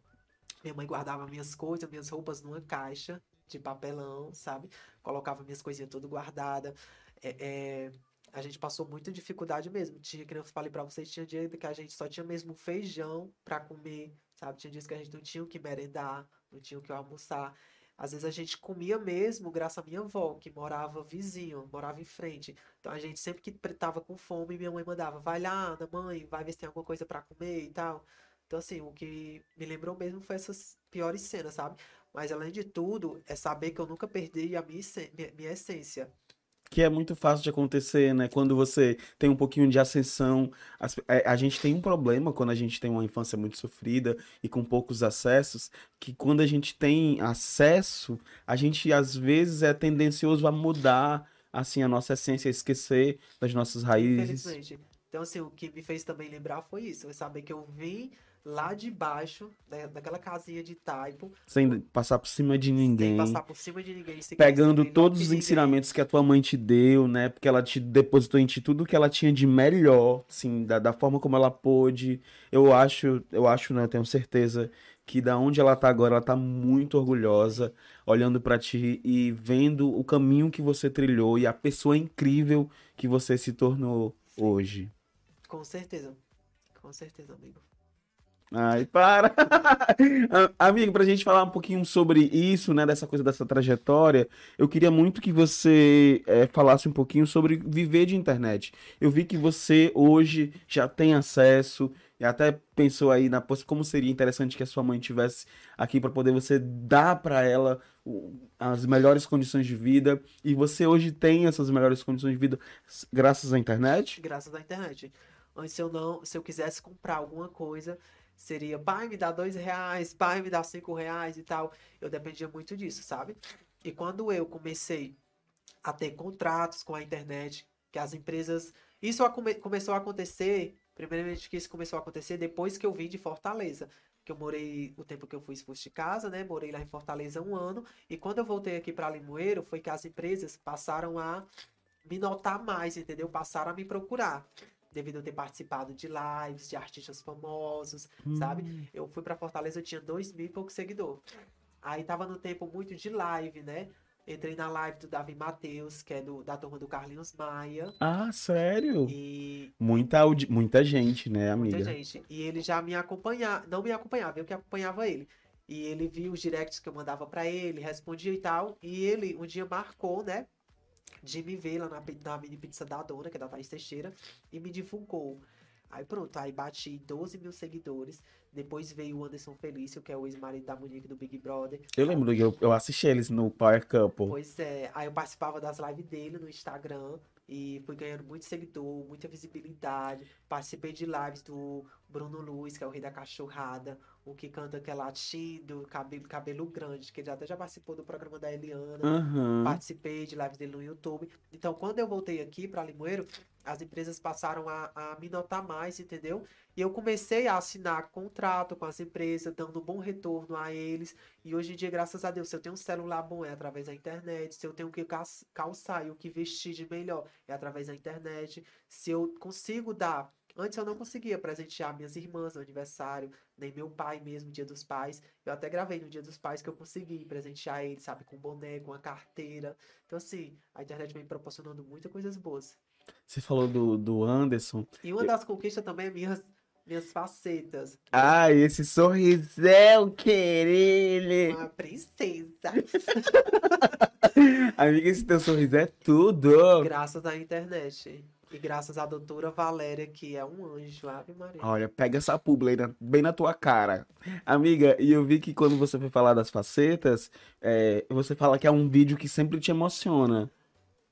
Minha mãe guardava minhas coisas, minhas roupas numa caixa de papelão, sabe? Colocava minhas coisinhas tudo guardada. É, é, a gente passou muita dificuldade mesmo. Tinha, que eu falei pra vocês, tinha dia que a gente só tinha mesmo feijão pra comer, sabe? Tinha dias que a gente não tinha o que merendar, não tinha o que almoçar. Às vezes a gente comia mesmo, graças à minha avó, que morava vizinho, morava em frente. Então a gente sempre que tava com fome, minha mãe mandava, vai lá, Ana, mãe, vai ver se tem alguma coisa pra comer e tal. Então assim, o que me lembrou mesmo foi essas piores cenas, sabe? Mas além de tudo, é saber que eu nunca perdi a minha, minha, minha essência. Que é muito fácil de acontecer, né? Quando você tem um pouquinho de ascensão. as- é, A gente tem um problema quando a gente tem uma infância muito sofrida e com poucos acessos, que quando a gente tem acesso, a gente às vezes é tendencioso a mudar, assim, a nossa essência, a esquecer das nossas raízes. Então, assim, o que me fez também lembrar foi isso. Saber que eu vim lá de baixo, né, daquela casinha de taipo, Sem passar por cima de sem ninguém. passar por cima de ninguém, sem Pegando receber todos os de ninguém. ensinamentos que a tua mãe te deu, né? Porque ela te depositou em ti tudo que ela tinha de melhor, assim, da, da forma como ela pôde. Eu acho, eu acho, né? Eu tenho certeza que da onde ela tá agora, ela tá muito orgulhosa, olhando pra ti e vendo o caminho que você trilhou e a pessoa incrível que você se tornou hoje. Com certeza. Com certeza, amigo. Ai, para! A- Amigo, pra gente falar um pouquinho sobre isso, né, dessa coisa, dessa trajetória, eu queria muito que você eh, falasse um pouquinho sobre viver de internet. Eu vi que você hoje já tem acesso e até pensou aí na como seria interessante que a sua mãe tivesse aqui para poder você dar para ela as melhores condições de vida e você hoje tem essas melhores condições de vida graças à internet? Graças à internet. Antes, se eu não, se eu quisesse comprar alguma coisa, seria, pai, me dá dois reais, pai, me dá cinco reais e tal. Eu dependia muito disso, sabe? E quando eu comecei a ter contratos com a internet, que as empresas. Isso acome- começou a acontecer, primeiramente que isso começou a acontecer depois que eu vim de Fortaleza. Que eu morei o tempo que eu fui expulso de casa, né? Morei lá em Fortaleza um ano. E quando eu voltei aqui para Limoeiro, foi que as empresas passaram a me notar mais, entendeu? Passaram a me procurar. Devido a ter participado de lives, de artistas famosos, sabe? Eu fui pra Fortaleza, eu tinha dois mil e poucos seguidores. Aí tava no tempo muito de live, né? Entrei na live do Davi Matheus, que é do, da turma do Carlinhos Maia. Ah, sério? E Muita, audi- muita gente, né, amiga? muita gente. E ele já me acompanhava, não me acompanhava, eu que acompanhava ele. E ele viu os directs que eu mandava pra ele, respondia e tal. E ele um dia marcou, né? De me ver lá na, na mini pizza da dona, que é da Thaís Teixeira, e me divulgou. Aí pronto, aí bati 12 mil seguidores. Depois veio o Anderson Felício, que é o ex-marido da Monique do Big Brother. Eu lembro que eu, eu assisti eles no Power Couple. Pois é, aí eu participava das lives dele no Instagram e fui ganhando muito seguidor, muita visibilidade. Participei de lives do Bruno Luiz, que é o rei da cachorrada, o que canta que é latindo, cabelo, cabelo grande, que ele até já participou do programa da Eliana. Aham. Participei de lives dele no YouTube. Então, quando eu voltei aqui para Limoeiro, as empresas passaram a, a me notar mais, entendeu? E eu comecei a assinar contrato com as empresas, dando um bom retorno a eles. E hoje em dia, graças a Deus, se eu tenho um celular bom, é através da internet. Se eu tenho o que calçar e o que vestir de melhor, é através da internet. Se eu consigo dar. Antes eu não conseguia presentear minhas irmãs no aniversário, nem meu pai mesmo, Dia dos Pais. Eu até gravei no Dia dos Pais que eu consegui presentear ele, sabe, com boné, com a carteira. Então, assim, a internet vem proporcionando muitas coisas boas. Você falou do, do Anderson. E uma das conquistas também é minhas, minhas facetas. Ai, esse sorrisão, querido. Uma princesa. Amiga, esse teu sorriso é tudo. Graças à internet. E graças à doutora Valéria, que é um anjo, Ave Maria. Olha, pega essa publi aí na- bem na tua cara. Amiga, e eu vi que quando você foi falar das facetas, é, você fala que é um vídeo que sempre te emociona.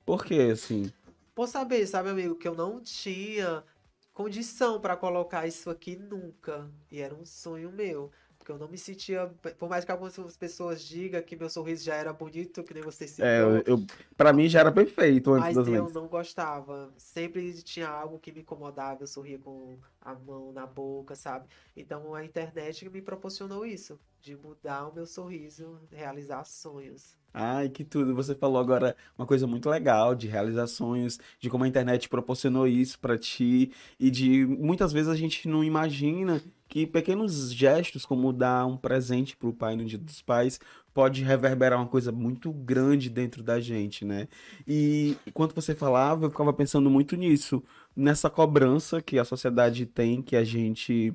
Por quê, assim? Por saber, sabe, amigo, que eu não tinha condição para colocar isso aqui nunca. E era um sonho meu. Porque eu não me sentia. Por mais que algumas pessoas digam que meu sorriso já era bonito, que nem você citou. É, eu, eu, pra mim já era perfeito antes Mas das eu não gostava. Sempre tinha algo que me incomodava. Eu sorria com a mão na boca, sabe? Então a internet me proporcionou isso. De mudar o meu sorriso, realizar sonhos. Ai, que tudo. Você falou agora uma coisa muito legal de realizar sonhos, de como a internet proporcionou isso pra ti e de muitas vezes a gente não imagina que pequenos gestos, como dar um presente pro pai no Dia dos Pais, pode reverberar uma coisa muito grande dentro da gente, né? E enquanto você falava, eu ficava pensando muito nisso, nessa cobrança que a sociedade tem, que a gente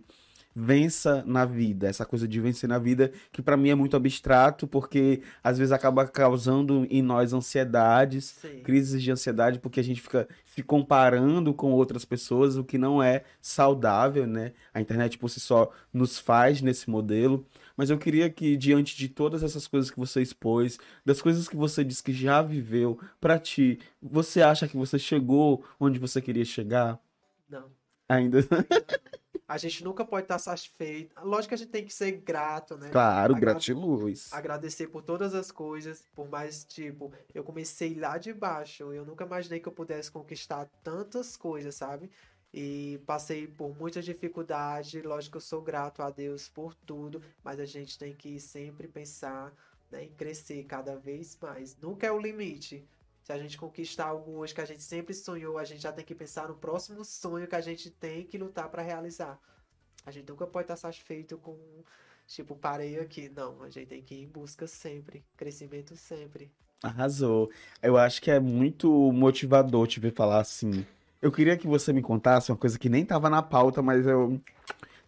vença na vida, essa coisa de vencer na vida, que pra mim é muito abstrato, porque às vezes acaba causando em nós ansiedades, Sim. crises de ansiedade, porque a gente fica se comparando com outras pessoas, o que não é saudável, né? A internet por si só nos faz nesse modelo. Mas eu queria que, diante de todas essas coisas que você expôs, das coisas que você disse que já viveu, pra ti, você acha que você chegou onde você queria chegar? Não. Ainda? A gente nunca pode estar satisfeito. Lógico que a gente tem que ser grato, né? Claro, Agra- gratiluz. Agradecer por todas as coisas, por mais, tipo, eu comecei lá de baixo. Eu nunca imaginei que eu pudesse conquistar tantas coisas, sabe? E passei por muitas dificuldades. Lógico que eu sou grato a Deus por tudo, mas a gente tem que sempre pensar, né, em crescer cada vez mais. Nunca é o limite. Se a gente conquistar algo hoje que a gente sempre sonhou, a gente já tem que pensar no próximo sonho que a gente tem que lutar para realizar. A gente nunca pode estar satisfeito com, tipo, parei aqui. Não, a gente tem que ir em busca sempre, crescimento sempre. Arrasou. Eu acho que é muito motivador te ver falar assim. Eu queria que você me contasse uma coisa que nem estava na pauta, mas eu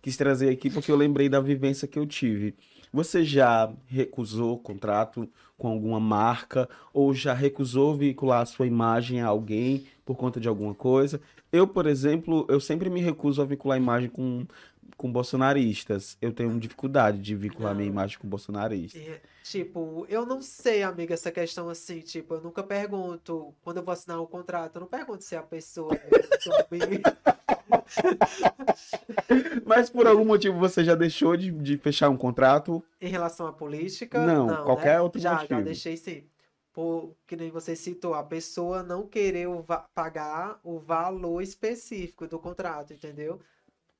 quis trazer aqui porque eu lembrei da vivência que eu tive. Você já recusou contrato com alguma marca ou já recusou veicular a sua imagem a alguém por conta de alguma coisa? Eu, por exemplo, eu sempre me recuso a vincular imagem com, com bolsonaristas. Eu tenho dificuldade de vincular minha Não. imagem com bolsonaristas. E, tipo, eu não sei, amiga, essa questão assim, tipo, eu nunca pergunto, quando eu vou assinar um contrato, eu não pergunto se a pessoa é Mas por algum motivo você já deixou de, de fechar um contrato? em relação à política. Não, qualquer né? outro já, motivo. Já deixei sim. Por, que nem você citou, a pessoa não querer o pagar o valor específico do contrato, entendeu?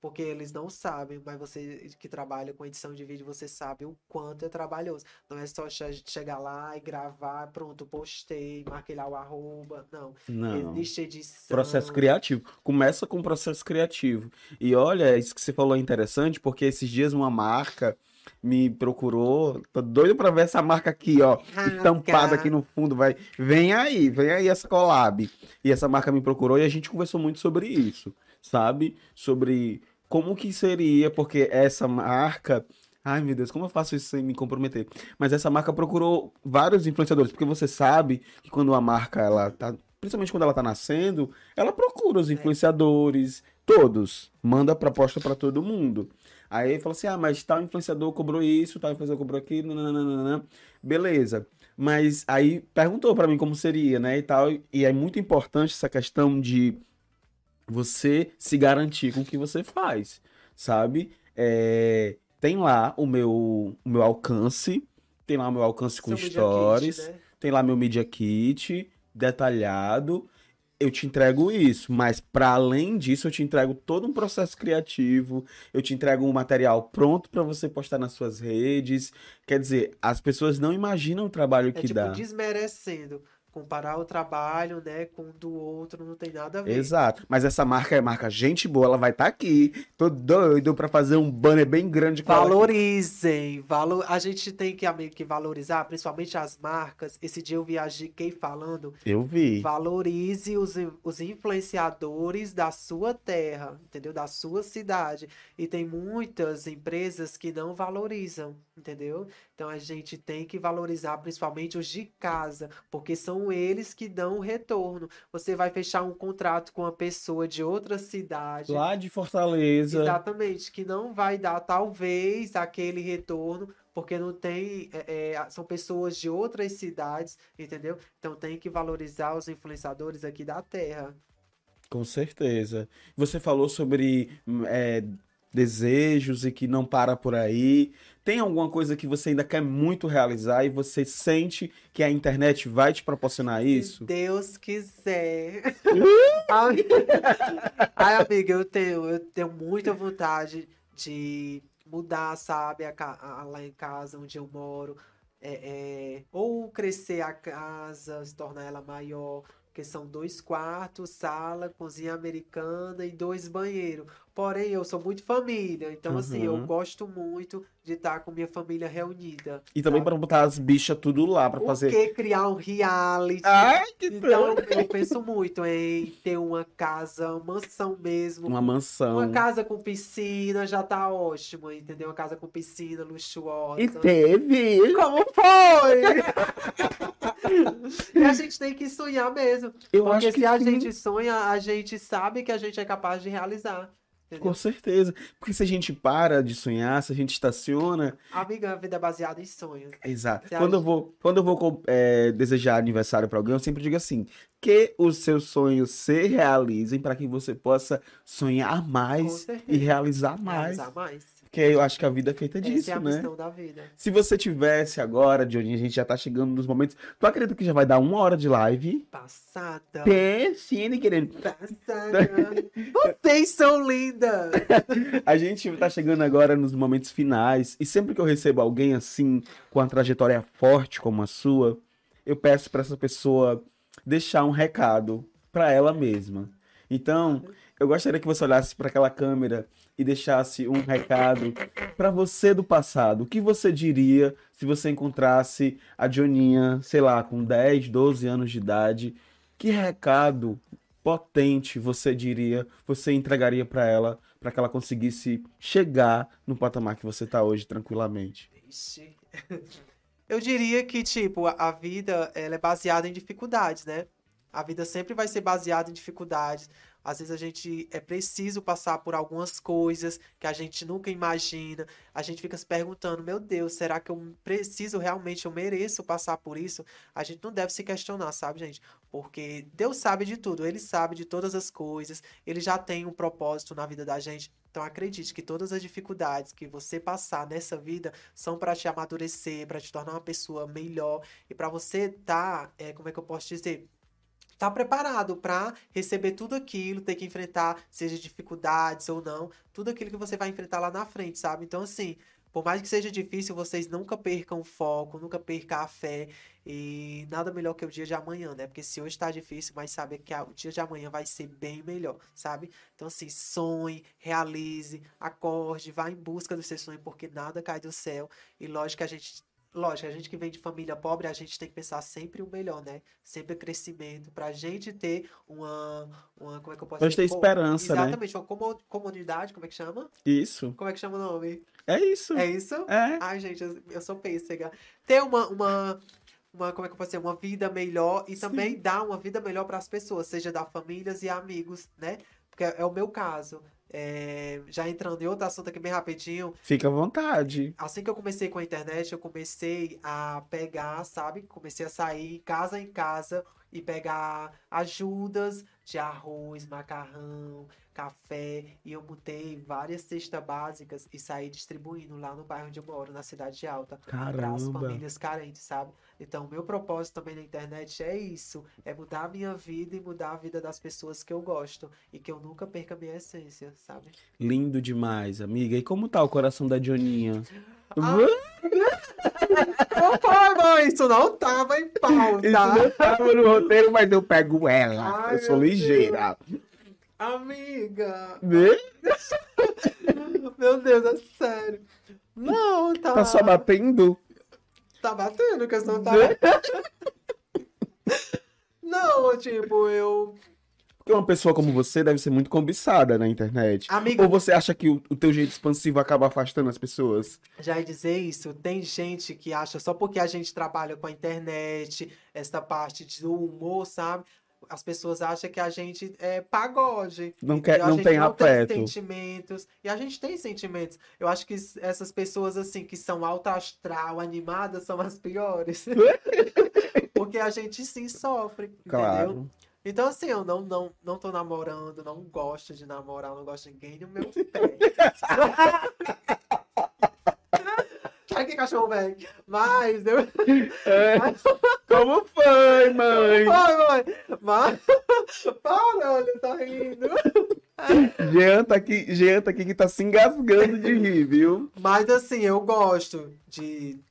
Porque eles não sabem, mas você que trabalha com edição de vídeo, você sabe o quanto é trabalhoso. Não é só che- chegar lá e gravar, pronto, postei, marquei lá o arroba. Não. Não. Existe edição. Processo criativo. Começa com processo criativo. E olha, isso que você falou é interessante, porque esses dias uma marca me procurou. Tô doido pra ver essa marca aqui, ó. Estampada aqui no fundo. Vai. Vem aí, vem aí essa collab. E essa marca me procurou e a gente conversou muito sobre isso, sabe? Sobre como que seria, porque essa marca. Ai, meu Deus, como eu faço isso sem me comprometer? Mas essa marca procurou vários influenciadores, porque você sabe que quando uma marca, ela tá. Principalmente quando ela tá nascendo, ela procura os influenciadores, todos. Manda proposta pra todo mundo. Aí fala assim: ah, mas tal influenciador cobrou isso, tal influenciador cobrou aquilo, nananana. Beleza. Mas aí perguntou pra mim como seria, né, e tal. E é muito importante essa questão de você se garantir com o que você faz. sabe? É, tem lá o meu, o meu alcance, tem lá o meu alcance com Seu stories, Kit, né? tem lá meu Media Kit detalhado. Eu te entrego isso, mas para além disso, eu te entrego todo um processo criativo, eu te entrego um material pronto para você postar nas suas redes. Quer dizer, as pessoas não imaginam o trabalho É que tipo dá. desmerecendo. Comparar o trabalho, né, com o do outro não tem nada a ver. Exato. Mas essa marca é marca gente boa, ela vai estar aqui. Tô doido pra fazer um banner bem grande com. Valorizem, valor... a gente tem que, amigo, que valorizar, principalmente as marcas. Esse dia eu viajei falando, Eu vi. valorize os, os influenciadores da sua terra, entendeu? Da sua cidade. E tem muitas empresas que não valorizam, entendeu? Então a gente tem que valorizar principalmente os de casa, porque são eles que dão o retorno. Você vai fechar um contrato com uma pessoa de outra cidade. Lá de Fortaleza. Exatamente, que não vai dar talvez aquele retorno, porque não tem. é, é, são pessoas de outras cidades, entendeu? Então tem que valorizar os influenciadores aqui da terra. Com certeza. Você falou sobre hum, é, desejos e que não para por aí. Tem alguma coisa que você ainda quer muito realizar e você sente que a internet vai te proporcionar Se isso? Deus quiser. Ai, amiga, eu tenho, eu tenho muita vontade de mudar, sabe, a a- lá em casa onde eu moro. É, é, ou crescer a casa, se tornar ela maior, porque são dois quartos, sala, cozinha americana e dois banheiros. Porém, eu sou muito família, então assim, eu Uhum. gosto muito de estar com minha família reunida. E também para botar as bichas tudo lá para fazer. que criar um reality? Ai, que Então, tanto. eu penso muito em ter uma casa, uma mansão mesmo. Uma mansão. Uma casa com piscina já tá ótimo, entendeu? Uma casa com piscina luxuosa. E teve. Como foi? e a gente tem que sonhar mesmo. Eu Porque acho que se a gente sonha, a gente sabe que a gente é capaz de realizar. Entendeu? Com certeza. Porque se a gente para de sonhar, se a gente estaciona. Amiga, a vida é baseada em sonhos. Exato. Você Quando eu vou, quando eu vou é, desejar aniversário para alguém, eu sempre digo assim: que os seus sonhos se realizem para que você possa sonhar mais e realizar mais. Realizar mais. Porque eu acho que a vida é feita Essa disso, é a né? da vida. Se você tivesse agora, Johnny, a gente já tá chegando nos momentos. Tu acredita que já vai dar uma hora de live? Passada. Pensine, querendo. Passada. Vocês são lindas. A gente tá chegando agora nos momentos finais e sempre que eu recebo alguém assim, com a trajetória forte como a sua, eu peço pra essa pessoa deixar um recado pra ela mesma. Então, eu gostaria que você olhasse pra aquela câmera e deixasse um recado pra você do passado. O que você diria se você encontrasse a Joninha, sei lá, com 10, 12 anos de idade? Que recado potente você diria, você entregaria pra ela para que ela conseguisse chegar no patamar que você tá hoje tranquilamente. Eu diria que, tipo, a vida ela é baseada em dificuldades, né? A vida sempre vai ser baseada em dificuldades. Às vezes a gente é preciso passar por algumas coisas que a gente nunca imagina. A gente fica se perguntando, meu Deus, será que eu preciso realmente, eu mereço passar por isso? A gente não deve se questionar, sabe, gente? Porque Deus sabe de tudo, Ele sabe de todas as coisas, Ele já tem um propósito na vida da gente. Então acredite que todas as dificuldades que você passar nessa vida são para te amadurecer, para te tornar uma pessoa melhor e para você tá, é, como é que eu posso dizer? Tá preparado para receber tudo aquilo, ter que enfrentar, seja dificuldades ou não, tudo aquilo que você vai enfrentar lá na frente, sabe? Então, assim, por mais que seja difícil, vocês nunca percam o foco, nunca percam a fé. E nada melhor que o dia de amanhã, né? Porque se hoje tá difícil, mas sabe que o dia de amanhã vai ser bem melhor, sabe? Então, assim, sonhe, realize, acorde, vá em busca do seu sonho, porque nada cai do céu. E lógico que a gente. Lógico, a gente que vem de família pobre, a gente tem que pensar sempre o melhor, né? Sempre crescimento, pra gente ter uma. uma como é que eu posso Pra gente ter dizer? Co- esperança, né? Exatamente, uma como- comunidade, como é que chama? Isso. Como é que chama o nome? É isso. É isso? É. Ai, gente, eu, eu sou pêssega. Ter uma, uma, uma, como é que eu posso dizer? Uma vida melhor e também dar uma vida melhor para as pessoas, seja da famílias e amigos, né? Porque é, é o meu caso. É, já entrando em outro assunto aqui bem rapidinho, Fica à vontade. assim que eu comecei com a internet, eu comecei a pegar, sabe? Comecei a sair casa em casa e pegar ajudas de arroz, macarrão, café. E eu montei várias cestas básicas e saí distribuindo lá no bairro onde eu moro, na Cidade Alta. Para as famílias carentes, sabe? Então, o meu propósito também na internet é isso: é mudar a minha vida e mudar a vida das pessoas que eu gosto. E que eu nunca perca a minha essência, sabe? Lindo demais, amiga. E como tá o coração da Dioninha? Ah, Mãe, isso não tava em pauta. Isso não tava no roteiro, mas eu pego ela. Ai, eu sou ligeira. Amiga, Né? meu Deus, é sério. Não, tá. Tá só batendo? Tá batendo, que eu não tá. Né? Não, tipo, eu. Porque uma pessoa como você deve ser muito cobiçada na internet. Amiga, Ou você acha que o, o teu jeito expansivo acaba afastando as pessoas? já ia dizer isso, tem gente que acha só porque a gente trabalha com a internet, essa parte do humor, sabe? As pessoas acham que a gente é pagode. Não, quer, não tem não afeto. tem sentimentos. E a gente tem sentimentos. Eu acho que essas pessoas, assim, que são alto astral, animadas, são as piores. Porque a gente sim sofre, entendeu? Então, assim, eu não, não, não tô namorando, não gosto de namorar, não gosto de ninguém no meu pé. Ai, que cachorro velho. Mas eu. É. Como foi, mãe? Ai, mãe. Mas. Para, olha, tá rindo. Jean tá aqui, Jean tá aqui que tá se engasgando de rir, viu? Mas assim, eu gosto de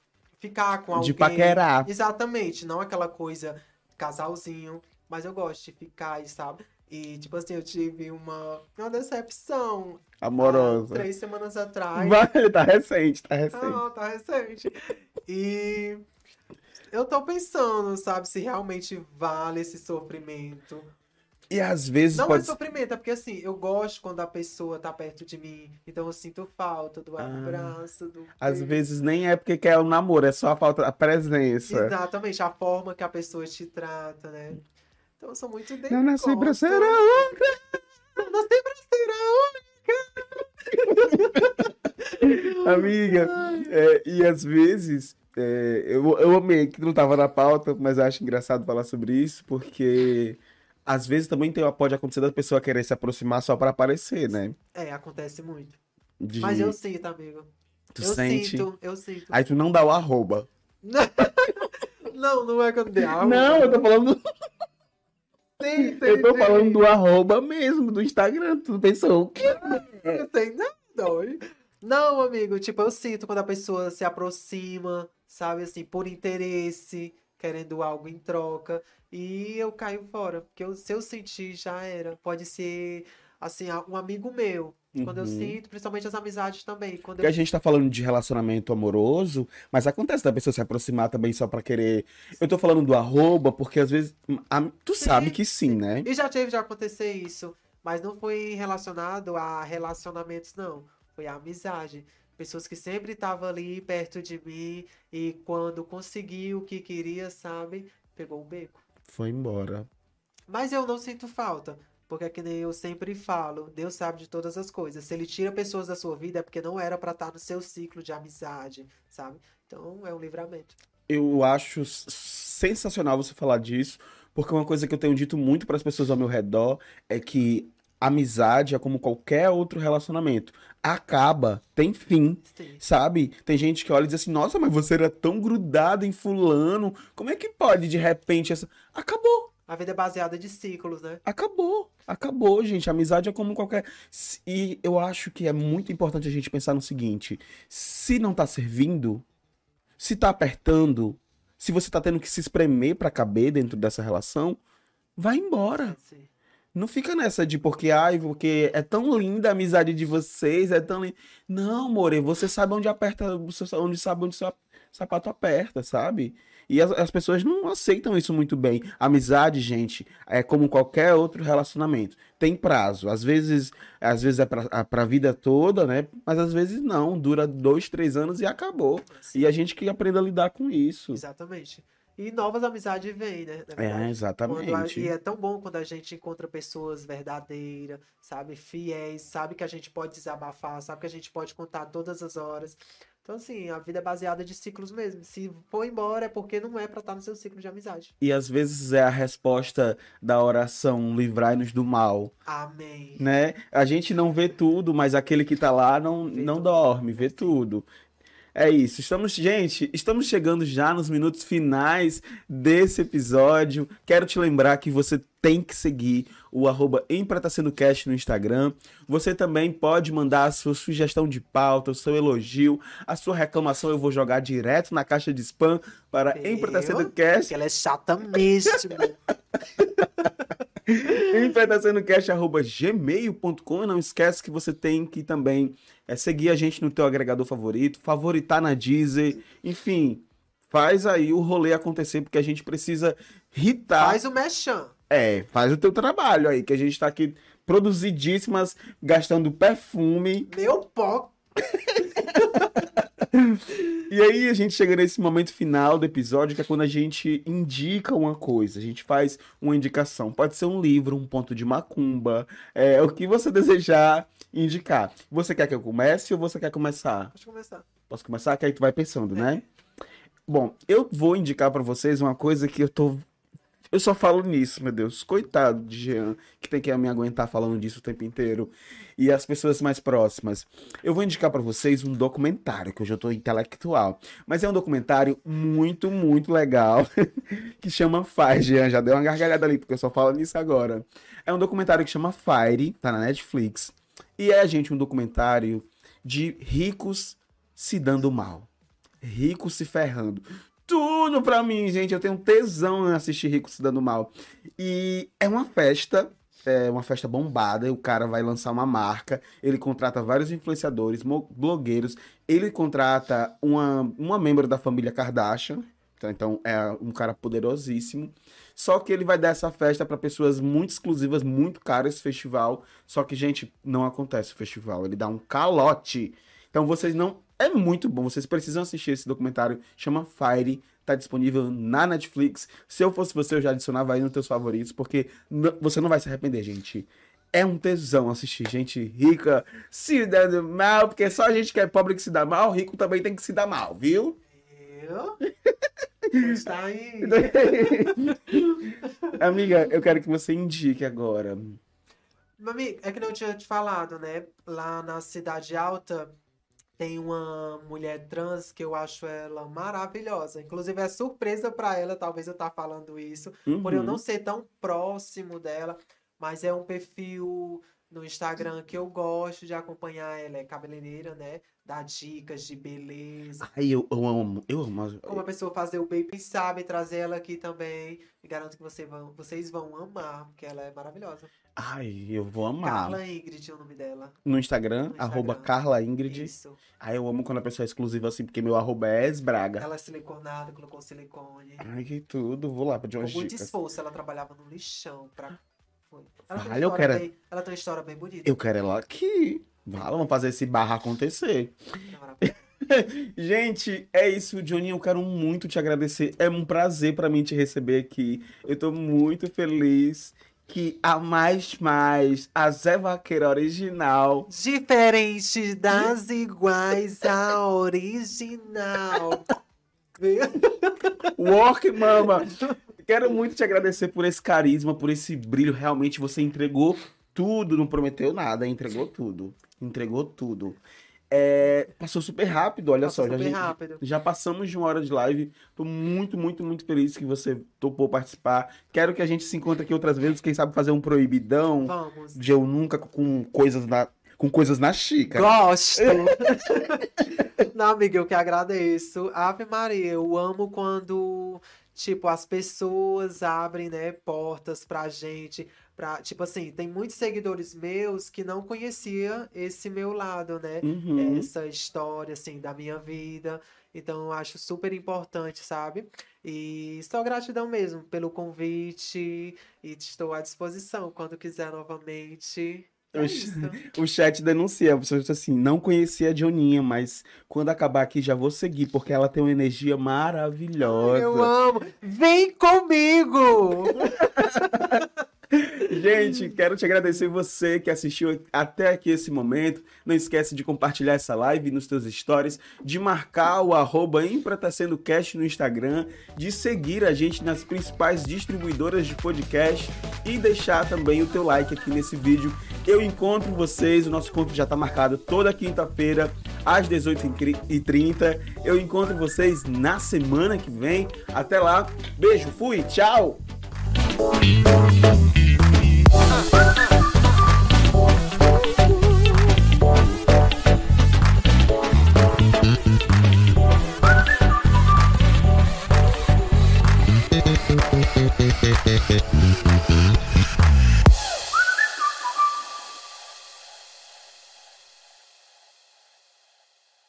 ficar com alguém. De paquerar. Exatamente, não aquela coisa casalzinho, mas eu gosto de ficar, e sabe? E tipo assim, eu tive uma, uma decepção há Amorosa. três semanas atrás. Vai, tá recente, tá recente. Ah, tá recente. E eu tô pensando, sabe, se realmente vale esse sofrimento. E às vezes Não é pode sofrimento, é porque assim, eu gosto quando a pessoa tá perto de mim. Então eu sinto falta do Ah. abraço, do Às vezes nem é porque quer um namoro, é só a falta da presença. Exatamente, a forma que a pessoa te trata, né? Então eu sou muito dele. Não nasci pra ser a Não nasci pra ser a Amiga, é, e às vezes, é, eu, eu amei que não tava na pauta, mas eu acho engraçado falar sobre isso, porque às vezes também tem, pode acontecer da pessoa querer se aproximar só pra aparecer, né? É, acontece muito. De- Mas eu sinto, amigo. tu eu sente, sinto, eu sinto. aí tu não dá o arroba. Não, não é quando deu. Não, eu tô falando, Sim, eu tô sim, falando do arroba mesmo, do Instagram, tu pensou o quê? Não tem nada. Não, amigo, tipo, eu sinto quando a pessoa se aproxima, sabe, assim, por interesse, querendo algo em troca, e eu caio fora, porque eu- se eu sentir, já era. Pode ser, assim, um amigo meu. Quando eu Uhum. sinto, principalmente as amizades também. Quando Porque eu... a gente tá falando de relacionamento amoroso, mas acontece da pessoa se aproximar também só pra querer. Eu tô falando do arroba, porque às vezes. a- tu Sim, sabe que sim, né? E já teve de acontecer isso, mas não foi relacionado a relacionamentos, não. Foi a amizade. Pessoas que sempre estavam ali perto de mim e quando conseguiu o que queria, sabe, pegou o beco. Foi embora. Mas eu não sinto falta, porque é que nem eu sempre falo, Deus sabe de todas as coisas. Se ele tira pessoas da sua vida é porque não era pra estar no seu ciclo de amizade, sabe? Então é um livramento. Eu acho sensacional você falar disso, porque uma coisa que eu tenho dito muito para as pessoas ao meu redor é que amizade é como qualquer outro relacionamento. Acaba, tem fim, Sim. sabe? Tem gente que olha e diz assim: Nossa, mas você era tão grudado em Fulano, como é que pode de repente essa. Acabou. A vida é baseada de ciclos, né? Acabou, acabou, gente. A amizade é como qualquer. E eu acho que é muito importante a gente pensar no seguinte: se não tá servindo, se tá apertando, se você tá tendo que se espremer pra caber dentro dessa relação, vai embora. Sim. Não fica nessa de porque, ai, porque é tão linda a amizade de vocês, é tão linda. Não, more, você sabe onde aperta, onde sabe onde seu sapato aperta, sabe? E as, as pessoas não aceitam isso muito bem. Amizade, gente, é como qualquer outro relacionamento. Tem prazo. Às vezes, às vezes é pra, a- pra vida toda, né? Mas às vezes não. Dura dois, três anos e acabou. E a gente que aprende a lidar com isso. Exatamente. E novas amizades vêm, né? É. Quando a- exatamente. e é tão bom quando a gente encontra pessoas verdadeiras, sabe? Fiéis, sabe que a gente pode desabafar, sabe que a gente pode contar todas as horas. Então, assim, a vida é baseada de ciclos mesmo. Se for embora, é porque não é pra estar no seu ciclo de amizade. E às vezes é a resposta da oração, livrai-nos do mal, Amém. né? A gente não vê tudo, mas aquele que tá lá não, Vê não tudo. dorme, vê tudo. É isso. Estamos, gente, estamos chegando já nos minutos finais desse episódio. Quero te lembrar que você tem que seguir o arroba Cast no Instagram. Você também pode mandar a sua sugestão de pauta, o seu elogio, a sua reclamação. Eu vou jogar direto na caixa de spam para Meu, Cast. ela é chata mesmo. Empretacendocast.gmail.com e não esquece que você tem que também é, seguir a gente no teu agregador favorito, favoritar na Deezer, enfim, faz aí o rolê acontecer, porque a gente precisa hitar. Faz o mechan. É, faz o teu trabalho aí, que a gente tá aqui produzidíssimas, gastando perfume. Meu pó. E aí a gente chega nesse momento final do episódio, que é quando a gente indica uma coisa, a gente faz uma indicação. Pode ser um livro, um ponto de macumba, é, o que você desejar indicar. Você quer que eu comece ou você quer começar? Eu começar. Posso começar? Que aí tu vai pensando, né? Bom, eu vou indicar pra vocês uma coisa que eu tô. Eu só falo nisso, meu Deus. Coitado de Jean, que tem que me aguentar falando disso o tempo inteiro. E as pessoas mais próximas. Eu vou indicar pra vocês um documentário, que hoje eu tô intelectual. Mas é um documentário muito, muito legal. que chama Fire. Jean já deu uma gargalhada ali, porque eu só falo nisso agora. É um documentário que chama Fire, tá na Netflix. E é, gente, um documentário de ricos se dando mal. Rico se ferrando. Tudo pra mim, gente. Eu tenho tesão em assistir Rico se dando mal. E é uma festa, é uma festa bombada. O cara vai lançar uma marca. Ele contrata vários influenciadores, blogueiros. Ele contrata uma, uma membro da família Kardashian. Então, Então é um cara poderosíssimo. Só que ele vai dar essa festa pra pessoas muito exclusivas, muito caras esse festival. Só que, gente, não acontece o festival. Ele dá um calote. Então vocês não. É muito bom, vocês precisam assistir esse documentário. Chama Fire, tá disponível na Netflix. Se eu fosse você, eu já adicionava aí nos teus favoritos, porque você não vai se arrepender, gente. É um tesão assistir gente rica se dando mal, porque só a gente que é pobre que se dá mal, rico também tem que se dar mal, viu? Eu? Está aí. Amiga, eu quero que você indique agora. Mami, é que não tinha te falado, né? Lá na Cidade Alta tem uma mulher trans que eu acho ela maravilhosa. Inclusive é surpresa pra ela, talvez eu tá falando isso, por eu Uhum. não ser tão próximo dela, mas é um perfil no Instagram que eu gosto de acompanhar. Ela é cabeleireira, né? Dá dicas de beleza. Ai, eu, eu amo, eu amo. Como a pessoa fazer o quem sabe trazer ela aqui também. E garanto que você vão, vocês vão amar, porque ela é maravilhosa. Ai, eu vou amar. Carla Ingrid é o nome dela. No Instagram, No arroba Instagram. Carla Ingrid. Isso. Ai, eu amo quando a pessoa é exclusiva assim, porque meu arroba é esbraga. Ela é siliconada, colocou silicone. Ai, que tudo. Vou lá pedir Com umas muito dicas. esforço, ela trabalhava no lixão pra. Foi. Ela, Vale, eu quero- bem, ela tem uma história bem bonita. Eu quero ela aqui. Vai, vamos fazer esse barra acontecer. É. Gente, é isso, Johnny. Eu quero muito te agradecer. É um prazer pra mim te receber aqui. Eu tô muito feliz que a Mais Mais, a Zé Vaqueira original, Diferente das iguais, a original. Work Mama. Quero muito te agradecer por esse carisma, por esse brilho. Realmente você entregou tudo, não prometeu nada, entregou tudo. Entregou tudo. É, passou super rápido, olha Passou só. já- super já, rápido. já passamos de uma hora de live. Tô muito, muito, muito feliz que você topou participar. Quero que a gente se encontre aqui outras vezes. Quem sabe fazer um proibidão Vamos. de eu nunca com coisas na, com coisas na xícara. Gosto! Não, amiga, eu que agradeço. Ave Maria, eu amo quando, tipo, as pessoas abrem, né, portas pra gente. Pra, tipo assim, tem muitos seguidores meus que não conhecia esse meu lado, né? Uhum. Essa história, assim, da minha vida. Então, eu acho super importante, sabe? E só gratidão mesmo pelo convite. E estou à disposição quando quiser novamente. É. O chat denuncia, a pessoa diz assim, não conhecia a Dioninha, mas quando acabar aqui já vou seguir, porque ela tem uma energia maravilhosa. Eu amo. Vem comigo! Gente, quero te agradecer você que assistiu até aqui esse momento. Não esquece de compartilhar essa live nos teus stories, de marcar o arroba no Instagram, de seguir a gente nas principais distribuidoras de podcast e deixar também o teu like aqui nesse vídeo. Eu encontro vocês, o nosso encontro já está marcado toda quinta-feira às 18h30. Eu encontro vocês na semana que vem. Até lá, beijo, fui, tchau! Uh.